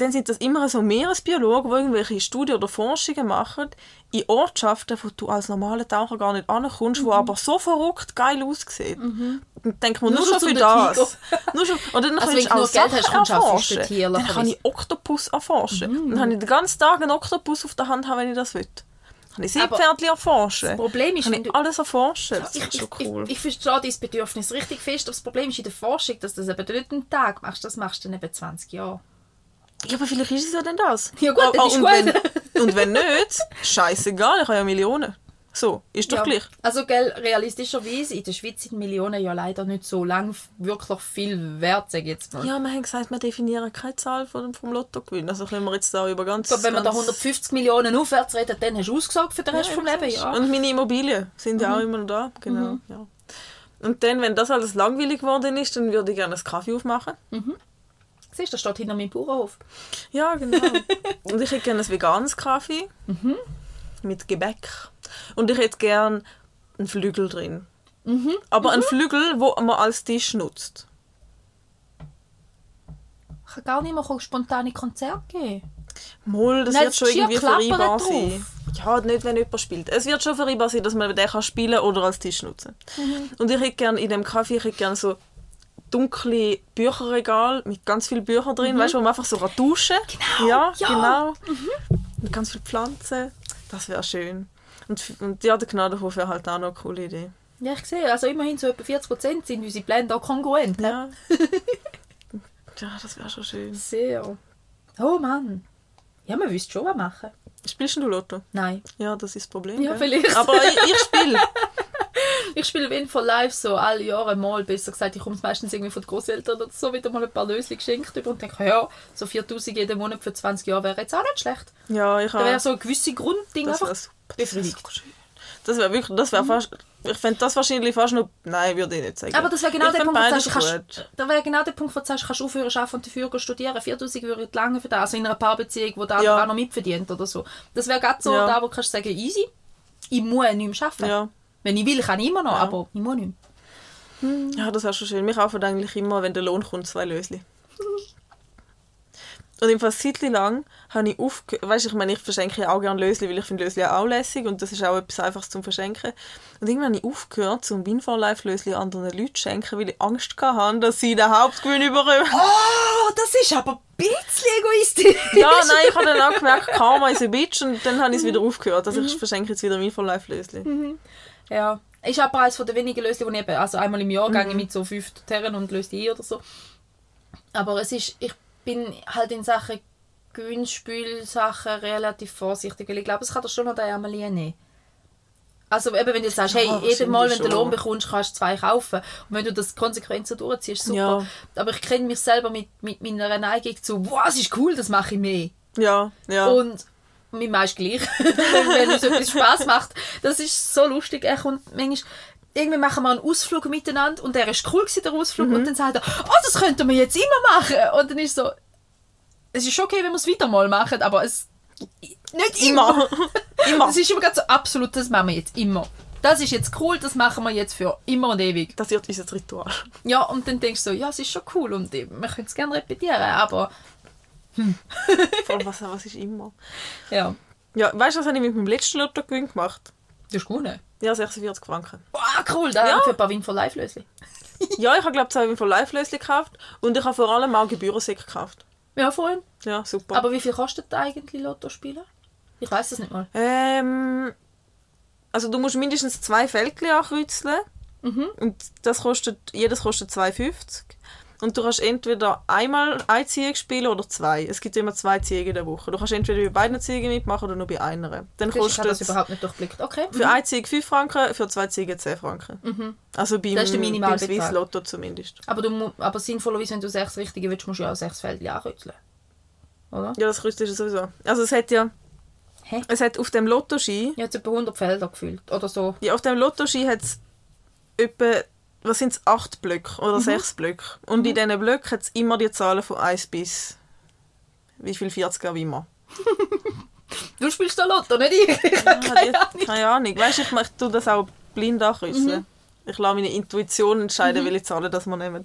dann sind das immer so Meeresbiologen, die irgendwelche Studien oder Forschungen machen in Ortschaften, wo du als normaler Taucher gar nicht ankommst, wo aber so verrückt geil aussieht. Und dann denkt man, nur, Nur schon für das. Nur schon, und dann Also kannst du auch Sachen hast, kannst erforschen. Dann kann ich Oktopus erforschen. Dann habe ich den ganzen Tag einen Oktopus auf der Hand, haben, wenn ich das will. Kann ich Aber Seepferdchen erforschen. Das Problem ist, kann wenn ich du... alles erforschen. Das Ich, ist ich, schon ich, cool. ich verstehe dein Bedürfnis richtig fest, aber das Problem ist in der Forschung, dass du das eben nicht einen Tag machst, das machst du dann eben 20 Jahre. Ja, aber vielleicht ist es ja dann das. Ja gut, Oh, das oh, ist und, gut. Wenn, und wenn nicht, scheißegal, ich habe ja Millionen. So, ist doch Ja. gleich. Also gell, realistischerweise, in der Schweiz sind Millionen ja leider nicht so lang wirklich viel wert, sage jetzt mal. Ja, wir haben gesagt, wir definieren keine Zahl vom, vom Lottogewinn. Also können wir jetzt da über ganz... Glaube, wenn wir da ganz- 150 Millionen aufwärts reden, dann hast du ausgesagt für den Rest Ja, vom Leben, ja. Und meine Immobilien sind ja auch immer noch da. Genau, ja. Und dann, wenn das alles langweilig geworden ist, dann würde ich gerne einen Kaffee aufmachen. Siehst du, das steht hinter meinem Bauernhof. Ja, genau. Und ich hätte gerne einen veganes Kaffee. Mit Gebäck. Und ich hätte gerne einen Flügel drin. Aber einen Flügel, wo man als Tisch nutzt. Ich kann gar nicht mehr spontane Konzerte geben. Moll, das Nein, wird schon irgendwie vereinbar sein. Ja, nicht, wenn jemand spielt. Es wird schon vereinbar sein, dass man den kann spielen oder als Tisch nutzen Mhm. Und ich hätte gerne in dem Kaffee ich hätte gerne so dunkle Bücherregal mit ganz vielen Büchern drin, weißt du, wo man einfach so kann duschen Genau, ja, ja. genau. Mit ganz vielen Pflanzen. Das wäre schön. Und, und ja, der Gnadenhof wäre halt auch noch eine coole Idee. Ja, ich sehe, also immerhin so etwa 40% sind unsere Pläne da kongruent. Ja, ja das wäre schon schön. Sehr. Oh Mann. Ja, man wüsste schon was machen. Spielst du Lotto? Nein. Ja, das ist das Problem. Ja, gell? vielleicht. Aber ich, ich spiele. Ich spiele jeden Fall live so alle Jahre mal, besser gesagt, ich komme meistens irgendwie von den Großeltern oder so wieder mal ein paar Lösli geschenkt über und denke, ja, so 4000 jeden Monat für 20 Jahre wäre jetzt auch nicht schlecht. Ja, ich Da wäre habe... so ein gewisses Grundding einfach befriedigt. Das wäre wirklich, das wäre fast, ich fände das wahrscheinlich fast noch, nein, würde ich nicht sagen. Aber das wäre genau der Punkt, sagst, kannst, da wäre genau der Punkt, wo du sagst, kannst du aufhören, arbeiten und dafür studieren. 4000 würde ich lange für das, also in einer Paarbeziehung, wo der Ja. andere auch noch mitverdient oder so. Das wäre gerade so Ja. da, wo du kannst sagen, easy, ich muss nicht mehr arbeiten. Ja. Wenn ich will, kann ich immer noch, aber ich muss nicht mehr. ja, das wäre schon schön. Wir kaufen eigentlich immer, wenn der Lohn kommt, zwei Lösli. Und im Fall seit lang habe ich aufgehört, weißt ich meine, ich verschenke ja auch gerne Lösli, weil ich finde Lösli auch lässig und das ist auch etwas Einfaches zum Verschenken. Und irgendwann habe ich aufgehört, zum Winfall Life Lösli anderen Leuten zu schenken, weil ich Angst hatte, dass sie den Hauptgewinn überkommen. Oh, das ist aber ein bisschen egoistisch. Ja, nein, ich habe dann auch gemerkt, Karma ist ein Bitch und dann habe ich es wieder aufgehört. Also ich verschenke jetzt wieder Winfall Life Lösli. Ja. Ist aber eines der wenigen Lösli, die ich eben, also einmal im Jahr Mhm. gehe mit so fünf Terren und löse die ein oder so. Aber es ist, ich bin halt in Sachen Gewinnspielsachen relativ vorsichtig, weil ich glaube, es kann dir schon noch den Ärmel nehmen. Also eben, wenn du sagst, hey, Ja, jedes Mal, wenn du Lohn bekommst, kannst du zwei kaufen. Und wenn du das konsequent so durchziehst, super. Ja. Aber ich kenne mich selber mit, mit meiner Neigung zu, wow, es ist cool, das mache ich mehr. Ja, ja. Und mir meist gleich, wenn es etwas Spaß macht. Das ist so lustig. Er kommt manchmal, irgendwie machen wir einen Ausflug miteinander und der ist cool gewesen, der Ausflug und dann sagt er, oh, das könnten wir jetzt immer machen und dann ist so, es ist okay, wenn wir es wieder mal machen, aber es nicht immer. Immer. Es ist immer ganz so absolut, das machen wir jetzt immer. Das ist jetzt cool, das machen wir jetzt für immer und ewig. Das wird unser Ritual. Ja, und dann denkst du so, ja, es ist schon cool und wir können es gerne repetieren, aber Vor allem, was, was ist immer? ja, Ja, weißt du, was habe ich mit meinem letzten Lottogewinn gemacht? das ist gut. Ja, 46 Franken. Wow, cool, da Ja. für ein paar Win for Life Lösli. Ja, ich habe glaube zwei von Live-Lösli gekauft und ich habe vor allem auch Gebührensäcke gekauft. Ja, voll. Ja, super. Aber wie viel kostet eigentlich Lotto spielen? Ich weiß das nicht mal. Ähm, also du musst mindestens zwei Fältchen ankreuzeln. Mhm. Und das kostet, jedes kostet 2,50. Und du kannst entweder einmal eine Ziege spielen oder zwei. Es gibt immer zwei Ziegen in der Woche. Du kannst entweder bei beiden Ziegen mitmachen oder nur bei einer. Dann Ich habe das kostet überhaupt nicht durchblickt. Okay. für eine Ziege 5 Franken, für zwei Ziegen 10 Franken. Also beim, Mhm. Das ist der beim. Swiss Lotto zumindest. Aber, du, aber sinnvollerweise, wenn du sechs Richtige willst, musst du ja auch sechs Felder ankreuzeln. Oder? Ja, das kostet sowieso. Also es hat ja, Hä? es hat auf dem Lottoschein, Ich habe etwa 100 Felder gefühlt. Oder so. ja, auf dem Lottoschein hat es etwa, was sind es, acht Blöcke oder sechs Blöcke. Und in diesen Blöcken hat es immer die Zahlen von 1 bis wie viel 40 auch immer. Du spielst da Lotto, nicht ich. Ich keine die- Ahnung. keine Ahnung. Weißt du, ich, mach- ich tue das auch blind ankreuzeln. Ich lasse meine Intuition entscheiden, welche Zahlen das wir nehmen.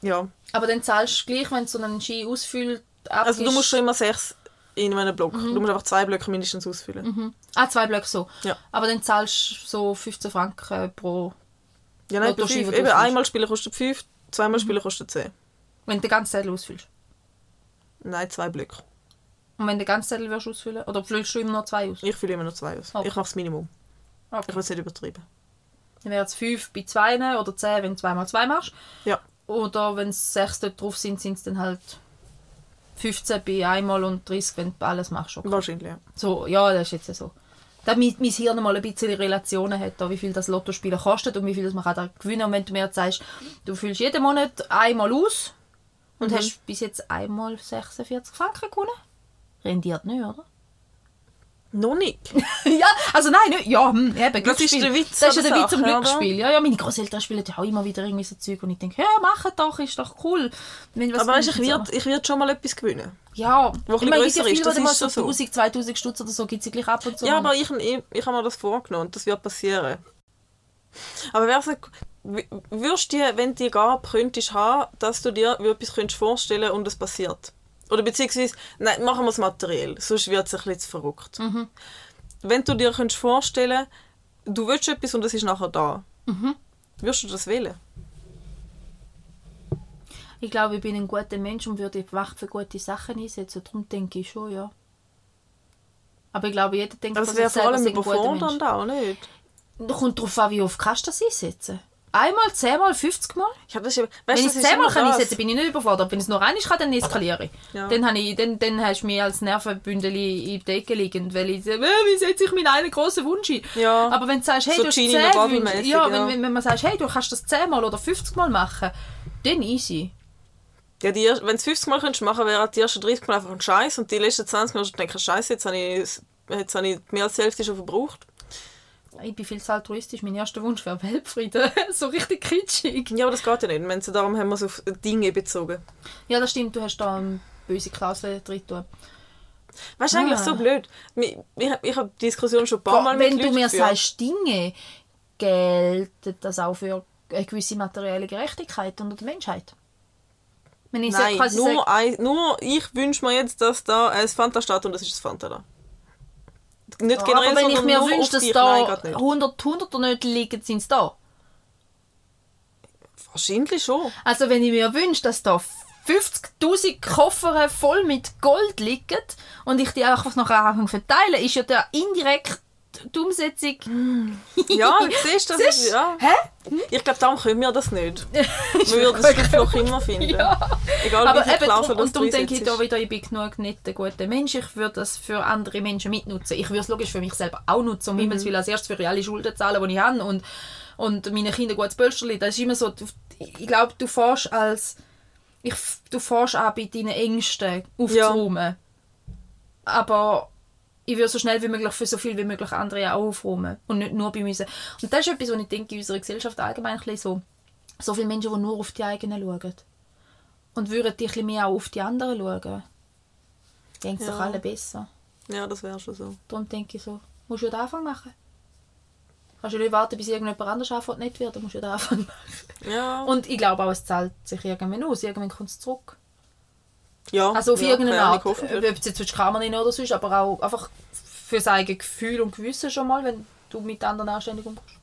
Ja. Aber dann zahlst du gleich, wenn du so einen Ski ausfüllst. Also du musst schon immer sechs in einem Block. Du musst einfach zwei Blöcke mindestens ausfüllen. Ah, zwei Blöcke so. Ja. Aber dann zahlst du so 15 Franken pro. Ja, nein, wo du Eben, ausfüllst. einmal spielen kostet 5, zweimal spielen kostet 10. Wenn du den ganzen Zettel ausfüllst. Nein, zwei Blöcke. Und wenn du den ganzen Zettel wirst ausfüllen oder füllst du immer noch zwei aus? Ich fülle immer nur zwei aus. Okay. Ich mache das Minimum. Okay. Ich will es nicht übertreiben. Dann wäre es 5 bei 2 oder 10, wenn du 2 mal 2 machst. Ja. Oder wenn es 6 dort drauf sind, sind es dann halt 15 bei einmal und 30, wenn du alles machst. Okay. Wahrscheinlich, ja. So, ja, das ist jetzt so. Damit mein Hirn mal ein bisschen Relationen hat, wie viel das Lottospielen kostet und wie viel das man kann gewinnen Und wenn du mir jetzt sagst, du füllst jeden Monat einmal aus und hast bis jetzt einmal 46 Franken gewonnen, rendiert nicht, oder? Noch nicht. ja, also nein, nicht, ja, hm, eben, Das ist der Witz Das ist ja der Witz am oder? Glücksspiel. Ja, ja, meine Großeltern spielen ja auch immer wieder irgendwie so Zeug und ich denke, ja, mach doch, ist doch cool. Wenn was Aber weißt, ich gewinnt, werde ich werd schon mal etwas gewinnen. Ja, Wo ich meine, ja grösser ist, das die mal ist so so. 1000, 2000 Stutz oder so, gibt es gleich ab und zu. Ja, aber ich, ich, ich habe mir das vorgenommen und das wird passieren. Aber wär's nicht, w- würdest du, dir, wenn du die Gabe könntest haben, dass du dir etwas könntest vorstellen und es passiert? Oder beziehungsweise, nein, machen wir es materiell, sonst wird es ein bisschen zu verrückt. Wenn du dir könntest vorstellen, du willst etwas und es ist nachher da, würdest du das wählen? Ich glaube, ich bin ein guter Mensch und würde die Wacht für gute Sachen einsetzen. Darum denke ich schon, ja. Aber ich glaube, jeder denkt Aber von es wäre vor allem überfordernd auch, nicht? Kommt darauf an, wie oft kannst du das einsetzen. Einmal, zehnmal, 50 Mal? Ich hab das, weißt, Wenn ich es zehnmal kann einsetzen, bin ich nicht überfordert. Wenn ich es nur einmal kann, dann eskaliere ich. Ja. Dann, habe ich, dann, dann hast du mich als Nervenbündel in der Ecke liegend, weil ich sage, äh, wie setze ich meinen einen grossen Wunsch ein? Ja. Aber wenn du sagst, hey, So du hast Genie 10 Bubble-mäßig, Wünsche, ja, ja. Wenn, wenn, wenn man sagt, hey, du kannst das 10 Mal oder 50 Mal machen, dann easy. Ja, die, wenn du es 50 Mal könntest machen wären die ersten 30 Mal einfach ein Scheiß und die letzten 20 Mal würdest du Scheiße, jetzt habe ich, jetzt habe ich mehr als die Hälfte schon verbraucht. Ich bin viel zu altruistisch. Mein erster Wunsch wäre Weltfrieden. so richtig kitschig. Ja, aber das geht ja nicht. Wenn sie darum haben wir es auf Dinge bezogen. Ja, das stimmt. Du hast da eine böse Klausel drin. tun. Weißt du, eigentlich Ah. so blöd. Ich, ich, ich habe die Diskussion schon ein paar Mal Wenn mit du Leuten mir geführt. sagst Dinge, geltet das auch für eine gewisse materielle Gerechtigkeit unter der Menschheit. Wenn ich Nein, quasi nur, sage, ein, nur ich wünsche mir jetzt, dass da ein Fanta steht und das ist das Fanta da. Nicht generell, aber wenn ich mir wünsche, dass dich. da Nein, geht nicht. 100 Hunderter nicht liegen, sind es da. Wahrscheinlich schon. Also wenn ich mir wünsche, dass da 50'000 Koffer voll mit Gold liegen und ich die einfach nach Anfang verteile, ist ja der indirekt die Umsetzung... Ja, siehst du, das Siehst ist, du? ja. Hä? Ich glaube, darum können wir das nicht. Wir würden das Schlupfloch immer finden. Ja. Egal Aber wie eben, drum, das und darum denke ich da wieder, ich bin genug nicht ein guter Mensch. Ich würde das für andere Menschen mitnutzen. Ich würde es logisch für mich selber auch nutzen, um Mhm. Himmels Willen als erstes für alle Schulden zahlen, die ich habe und, und meinen Kindern gutes Pölsterli. Das ist immer so, du, ich glaube, du fährst als, ich, du fährst auch bei deinen Ängsten aufzuräumen. Aber ich würde so schnell wie möglich für so viel wie möglich andere auch aufräumen und nicht nur bei mir. Und das ist etwas, was ich denke, in unserer Gesellschaft allgemein ein so, so viele Menschen, die nur auf die eigenen schauen. Und würden die ein bisschen mehr auch auf die anderen schauen. Denkt Ja. doch alle besser. Ja, das wäre schon so. Darum denke ich so, musst du den Anfang machen. Kannst du nicht warten, bis irgendjemand anders anfängt nicht wird, dann musst du ja den Anfang machen. Ja. Und ich glaube auch, es zahlt sich irgendwann aus. Irgendwann kommt es zurück. Ja. Also auf ja, irgendeine ich Art. Ob es jetzt willst, kann man nicht oder sonst, aber auch einfach für sein eigenes Gefühl und Gewissen schon mal, wenn du mit anderen anständig umgehst.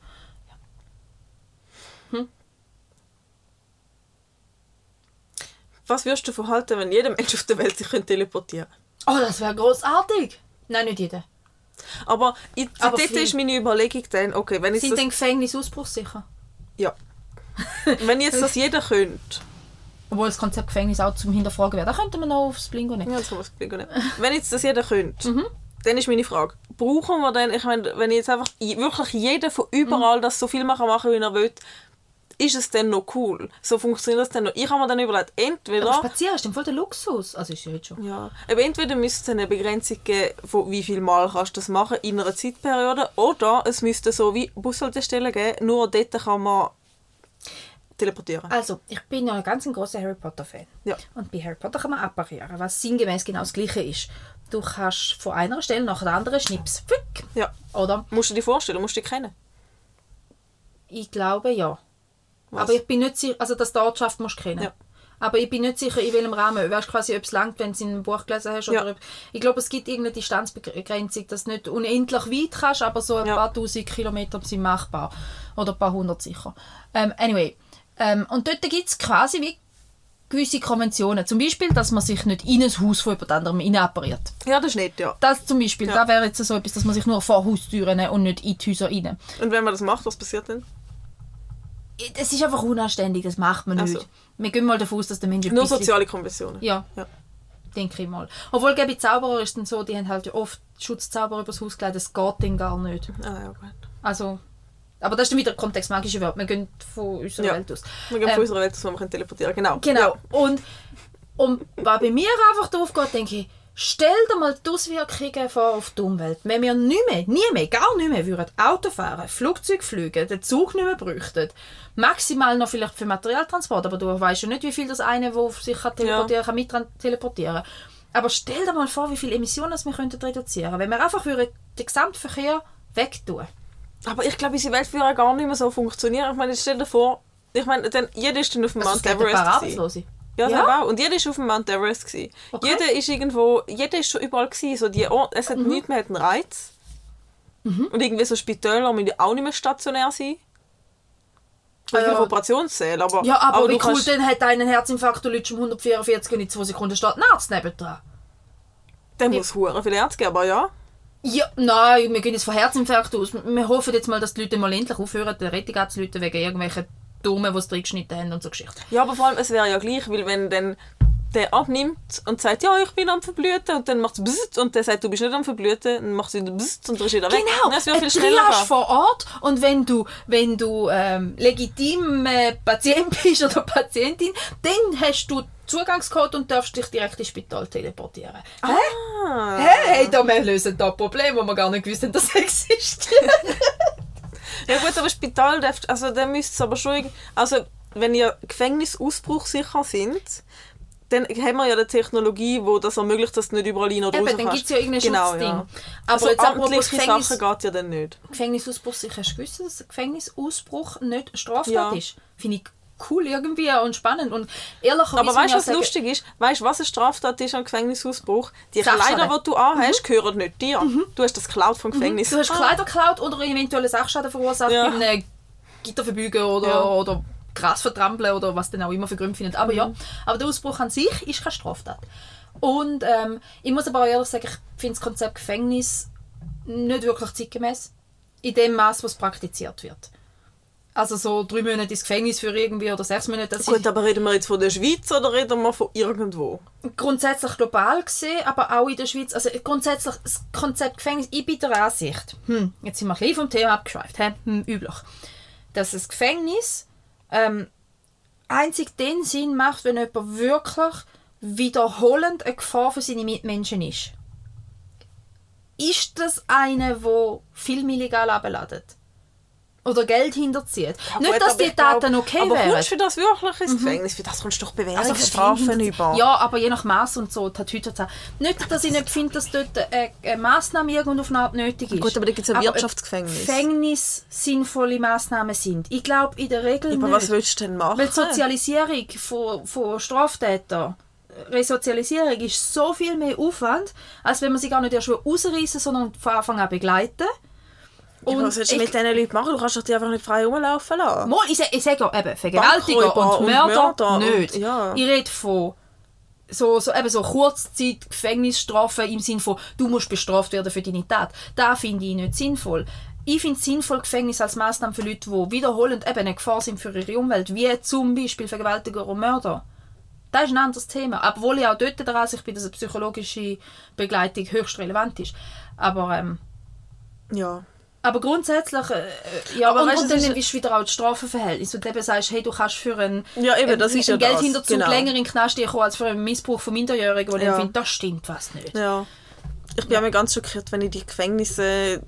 Was würdest du verhalten, wenn jeder Mensch auf der Welt sich könnte teleportieren Oh, das wäre großartig. Nein, nicht jeder. Aber, ich, Aber dort viel. ist meine Überlegung dann, okay, wenn jetzt Sind das, denn Gefängnis ausbruchsicher? ja. wenn jetzt das jeder könnte, Obwohl das Konzept Gefängnis auch zum Hinterfragen wäre. Da könnte man noch aufs Blingo nehmen. ja, das kann das Blick nicht. wenn jetzt das jeder könnte, Mhm. dann ist meine Frage, brauchen wir dann, ich meine, wenn jetzt einfach wirklich jeder von Mhm. überall das so viel machen, machen wie er will, ist es dann noch cool? So funktioniert das dann noch? Ich habe mir dann überlegt, entweder... Aber spazieren ist dann voll der Luxus. Also ist ja heute schon. Ja, aber entweder müsste es eine Begrenzung geben, von wie viel Mal kannst du das machen in einer Zeitperiode, oder es müsste so wie Bushaltestellen geben, nur dort kann man teleportieren. Also, ich bin ja ein ganz ein großer Harry Potter-Fan. Ja. Und bei Harry Potter kann man apparieren, was sinngemäß genau das Gleiche ist. Du kannst von einer Stelle nach der anderen schnips. Fick. Ja. Oder? Musst du dir vorstellen, musst du dich kennen. Ich glaube ja. Was? Aber ich bin nicht sicher, also das die Ortschaft musst du kennen. Ja. Aber ich bin nicht sicher, in welchem Rahmen. Du weißt quasi, ob es langt, wenn du es in einem Buch gelesen hast. Oder Ja. ob, ich glaube, es gibt irgendeine Distanzbegrenzung, dass du nicht unendlich weit kannst, aber so ein Ja. paar tausend Kilometer sind machbar. Oder ein paar hundert sicher. Ähm, anyway. Ähm, und dort gibt es quasi wie gewisse Konventionen. Zum Beispiel, dass man sich nicht in ein Haus von jemand anderem inappariert. Ja, das ist nett, ja. Das zum Beispiel, Ja. da wäre jetzt so etwas, dass man sich nur vor Haustüren und nicht in die Häuser rein. Und wenn man das macht, was passiert dann? Es ist einfach unanständig, das macht man nicht. Wir gehen mal davon aus, dass der Mensch Nur soziale Konventionen. Ja, Ja. denke ich mal. Obwohl, ich, Zauberer ist dann so, die haben halt oft Schutzzauber übers Haus gelegt, das geht dann gar nicht. Ah, ja, gut. Also, aber das ist dann wieder Kontext magische Welt. Wir gehen von unserer Ja. Welt aus. Wir gehen Ähm, von unserer Welt aus, wo wir können teleportieren Genau. Genau. Ja. Und, und was bei mir einfach drauf geht, denke ich, stell dir mal die Auswirkungen vor auf die Umwelt. Wenn wir nicht mehr, nie mehr, gar nicht mehr würden Auto fahren, Flugzeug fliegen, den Zug nicht mehr bräuchten, maximal noch vielleicht für Materialtransport, aber du weißt ja nicht, wie viel das eine, wo sich kann teleportieren kann, mit teleportieren. Aber stell dir mal vor, wie viele Emissionen wir könnten reduzieren wenn wir einfach würden den Gesamtverkehr wegtun. Aber ich glaube, unsere Welt würde gar nicht mehr so funktionieren. Ich meine, jetzt stell dir vor, ich meine, dann, jeder ist dann auf dem Also, Mount Everest. Arbeitslose. Ja, Ja? ja. auch. Und jeder ist auf dem Mount Everest. Gewesen. Okay. Jeder ist irgendwo, jeder ist schon überall gewesen. So die Or es hat Mhm. nichts mehr hat einen Reiz. Und irgendwie so Spitäler müssen auch nicht mehr stationär sein. Ah, ja. Für Operationssäle, aber, Ja, aber, wie du cool, kannst- dann hat einen Herzinfarkt und liegt um 144 und in 2 Sekunden steht ein Arzt nebendran. Dann muss es viel Ärzte geben, aber ja. Ja, nein, wir gehen jetzt von Herzinfarkt aus. Wir hoffen jetzt mal, dass die Leute mal endlich aufhören, die Rettung anzuleiten wegen irgendwelchen Dummen, die es reingeschnitten haben und so Geschichten. Ja, aber vor allem, es wäre ja gleich, weil wenn dann der abnimmt und sagt, ja, ich bin am Verblüten und dann macht es und der sagt, du bist nicht am Verblüten, dann macht es wieder bzzzt und dann ist wieder weg. Genau, Das wäre viel schneller. Vor Ort und wenn du, wenn du ähm, legitim äh, Patient bist oder Patientin, dann hast du Zugangscode und darfst dich direkt ins Spital teleportieren. Hä? Ah. Hä? Hey, da, wir lösen da Probleme, wo wir gar nicht gewusst haben, dass es existiert. Ja gut, aber Spital darf, also dann müsste es aber schon, also wenn ihr Gefängnisausbruch sicher sind, dann haben wir ja eine Technologie, wo das ermöglicht, dass du nicht überall rein oder raus Eben, dann kannst. gibt es ja irgendein genau, Schutzding. Ja. Aber Also jetzt apropos Gefängnis, Sachen geht ja dann nicht. Gefängnisausbruch, sicher hast du gewusst, dass Gefängnisausbruch nicht Straftat Ja. ist? Finde ich cool irgendwie und spannend. Und ehrlicherweise Aber weißt du, was lustig ist? Weißt du, was eine Straftat ist am Gefängnisausbruch? Die Sachschaden. Kleider, die du anhast, gehören nicht dir. Du hast das geklaut vom Gefängnis. Du hast Ah. Kleider geklaut oder eventuelle Sachschaden verursacht Ja. beim einem Gitter verbeugen oder, Ja. oder Gras vertrampeln oder was denn auch immer für Gründe findet. Aber Mhm. ja, aber der Ausbruch an sich ist keine Straftat. Und ähm, ich muss aber auch ehrlich sagen, ich finde das Konzept Gefängnis nicht wirklich zeitgemäß. In dem Maß, was praktiziert wird. Also so drei Monate ins Gefängnis für irgendwie oder sechs Monate. Das Gut, aber reden wir jetzt von der Schweiz oder reden wir von irgendwo? grundsätzlich global gesehen, aber auch in der Schweiz. Also grundsätzlich das Konzept Gefängnis, ich bin der Ansicht, hm, jetzt sind wir ein bisschen vom Thema abgeschweift? Hm, üblich, dass das Gefängnis ähm, einzig den Sinn macht, wenn jemand wirklich wiederholend eine Gefahr für seine Mitmenschen ist. ist das eine, wo Film illegal abladet? Oder Geld hinterzieht? Ja, nicht, gut, dass aber die ich glaub- Taten okay aber wären. kommst du für das wirklich ins Gefängnis? Für das kommst du doch Also Bewährungsstrafen Gefängnis- über. Ja, aber je nach Maß und so, hat heute auch- Nicht, dass ich nicht finde, dass dort eine, eine Massnahme irgendwo auf eine Art nötig ist. Gut, aber da gibt's ein Aber ob Wirtschaftsgefängnis. Gefängnis sinnvolle Massnahmen sind. Ich glaube in der Regel aber nicht. was willst du denn machen? Weil die Sozialisierung von, von Straftätern, Resozialisierung ist so viel mehr Aufwand, als wenn man sie gar nicht erst rausreißen, sondern von Anfang an begleiten. Aber was willst du ich- mit diesen Leuten machen? Du kannst doch die einfach nicht frei rumlaufen lassen. Mal, ich, ich sage ja eben, Vergewaltiger und und Mörder, Mörder und- nicht. ja. Ich rede von so, so, eben so Kurzzeit Gefängnisstrafe im Sinne von, du musst bestraft werden für deine Tat. Da finde ich nicht sinnvoll. Ich finde sinnvoll Gefängnis als Maßnahme für Leute, die wiederholend eben eine Gefahr sind für ihre Umwelt, wie zum Beispiel Vergewaltiger und Mörder. Das ist ein anderes Thema. Obwohl ich auch dort der Ansicht bin, dass eine psychologische Begleitung höchst relevant ist. Aber ähm, Ja. Aber grundsätzlich, äh, ja, Aber und, weißt du, und dann ist- bist du wieder auch das Strafenverhältnis und eben sagst, hey, du kannst für einen, Ja, eben, das einen, ist ja Geldhinterzug genau. länger in den Knast kommen als für einen Missbrauch von Minderjährigen, wo Ja. ich finde, das stimmt was nicht. Ja. Ich bin auch ganz schockiert, wenn ich die Gefängnisse,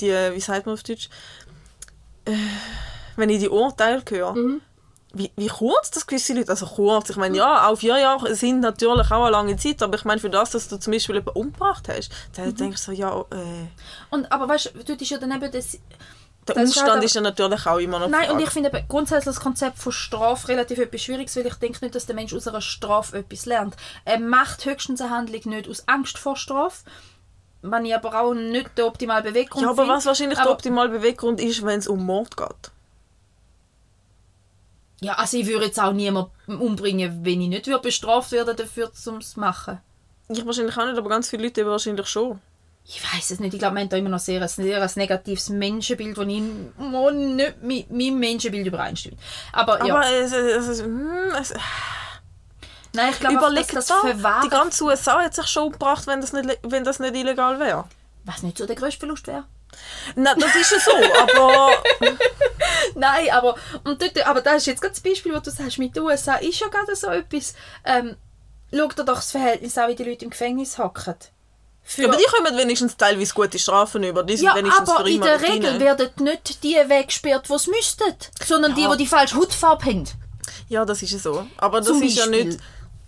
die, wie sagt man auf Deutsch, äh, wenn ich die Urteile höre. Mhm. Wie, wie kurz das gewisse Leute, also kurz, ich meine, ja, auch vier Jahre sind natürlich auch eine lange Zeit, aber ich meine, für das, dass du zum Beispiel jemanden umgebracht hast, dann Mhm. denkst du so, ja, äh, Und, aber weißt du, dort ist ja dann eben das... der Das ist Umstand halt ist ja natürlich auch immer noch Nein, und Frage. ich finde grundsätzlich das Konzept von Strafe relativ etwas Schwieriges, weil ich denke nicht, dass der Mensch aus einer Strafe etwas lernt. Er macht höchstens eine Handlung nicht aus Angst vor Strafe, wenn ich aber auch nicht der optimale Beweggrund Ja, aber finde. was wahrscheinlich der Aber- optimale Beweggrund ist, wenn es um Mord geht. Ja, also ich würde jetzt auch niemanden umbringen, wenn ich nicht würde bestraft werden dafür, um es zu machen. Ich wahrscheinlich auch nicht, aber ganz viele Leute wahrscheinlich schon. Ich weiß es nicht. Ich glaube, man hat da immer noch sehr ein, sehr ein negatives Menschenbild, das ich nicht mit meinem Menschenbild übereinstimmt. Aber, ja, Aber es, es, es, hm, es, nein, ich glaube, überleg dass das da, die ganze USA hat sich schon umgebracht, wenn das nicht, wenn das nicht illegal wäre. Was nicht so der grösste Verlust wäre. Nein, das ist ja so, aber Nein, aber, und dort, aber das ist jetzt gerade das Beispiel, wo du sagst, mit den USA ist ja gerade so etwas... Ähm, schau dir doch das Verhältnis an, wie die Leute im Gefängnis hocken. Für- aber die kommen wenigstens teilweise gute Strafen über. Die sind Ja, wenigstens aber in der Regel rein. werden nicht die weggesperrt, die es müssten, sondern die, Ja. die die falsche Hautfarbe haben. Ja, das ist ja so. Aber das Zum ist ja nicht...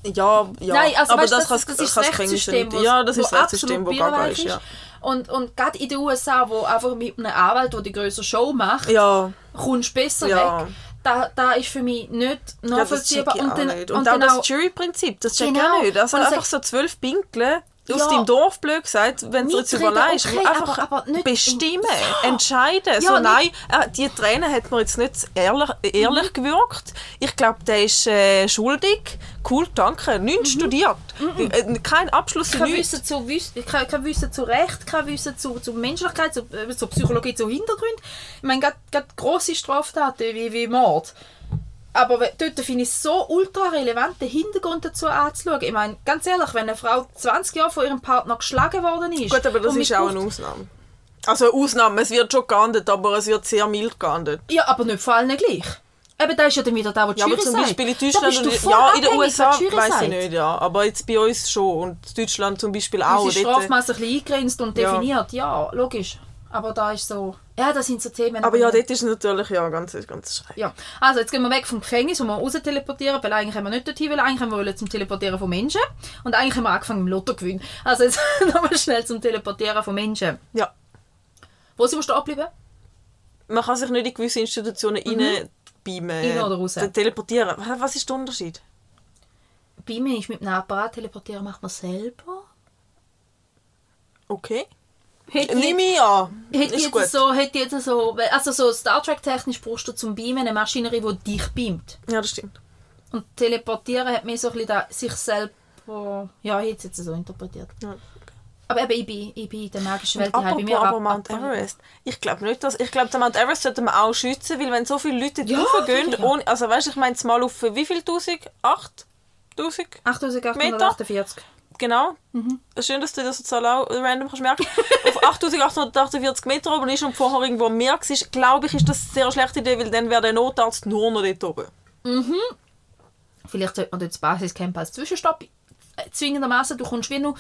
Ja, ja. Nein, also aber weißt, das, das, kann das, ist das Rechtssystem, nicht. Ja, das ist das Rechtssystem, wo gaga birrenweich ist, ja. Und, und gerade in den USA, wo einfach mit einem Anwalt, der die größere Show macht, Ja, kommst du besser Ja. weg. Da, da ist für mich nicht ja das nachvollziehbar. ich auch dann. Und, und auch dann das auch, Jury-Prinzip, das check ich Genau. auch nicht. Also Und einfach so zwölf Pinkle aus Ja. deinem Dorf, blöd gesagt, wenn du Mitreden, überlegst, okay, einfach aber- aber bestimmen, im- entscheiden. so, Ja, nein, äh, die Tränen hat mir jetzt nicht ehrlich, ehrlich gewirkt. Ich glaube, der ist äh, schuldig. Cool, danke. Nichts studiert. Äh, Kein Abschluss in kein. Wissen zu, kein, kein Wissen zu Recht, kein Wissen zu, zu Menschlichkeit, zu, äh, zu Psychologie, zu Hintergrund. Ich meine, gerade grosse Straftaten wie, wie Mord. Aber dort finde ich es so ultra relevant, den Hintergrund dazu anzuschauen. Ich meine, ganz ehrlich, wenn eine Frau 20 Jahre von ihrem Partner geschlagen worden ist... Gut, aber das ist auch eine Ausnahme. Also eine Ausnahme, es wird schon geahndet, aber es wird sehr mild geahndet. Ja, aber nicht vor allen gleich. Eben, da ist ja dann wieder da, wo die Ja, aber zum sagt. Beispiel in Deutschland und ja, in den USA weiß ich nicht, ja. Aber jetzt bei uns schon und Deutschland zum Beispiel auch. Unsere dort- Strafmasse ein bisschen eingegrenzt und Ja. definiert, ja, logisch. Aber da ist so... Ja, das sind so Themen... Aber ja, dort ist natürlich ja ganz, ganz schräg. Ja, also jetzt gehen wir weg vom Gefängnis, wo wir raus teleportieren, weil eigentlich haben wir nicht dorthin, weil eigentlich haben wir zum Teleportieren von Menschen und eigentlich haben wir angefangen mit dem Lottogewinn. Also jetzt nochmal schnell zum Teleportieren von Menschen. Ja. Wo sind wir stehen geblieben? Man kann sich nicht in gewisse Institutionen mhm. Rein oder raus? Te- Teleportieren. Was- ist der Unterschied? Bei mir ist mit einem Apparat teleportieren macht man selber. Okay. Hätte Nimm ich an. Hätte Ist jetzt gut. so, hätte jetzt so, also so Star Trek technisch brauchst du zum Beamen eine Maschinerie, die dich beamt. Ja, das stimmt. Und teleportieren hat mir so ein bisschen da, sich selber, ja, ich hätte es jetzt so interpretiert. Ja. Aber eben, ich bin, ich bin in der magischen Welt, apropos mir aber ab- Mount ab- Everest. Ich glaube nicht, dass... Ich glaube, den Mount Everest sollte man auch schützen, weil wenn so viele Leute Ja, drauf gehen, sicher. ohne... Also weißt du, ich meine mal auf wie viel Tausend? Acht? Tausend? 8848. Genau. Schön, dass du das auch random kannst merken. Auf 8848 Meter oben ist und vorher irgendwo am Meer war, glaube ich, ist das eine sehr schlechte Idee, weil dann wäre der Notarzt nur noch dort oben. Vielleicht sollte man dort das Basiscamp als Zwischenstopp äh, zwingendermaßen. Du kommst wie nur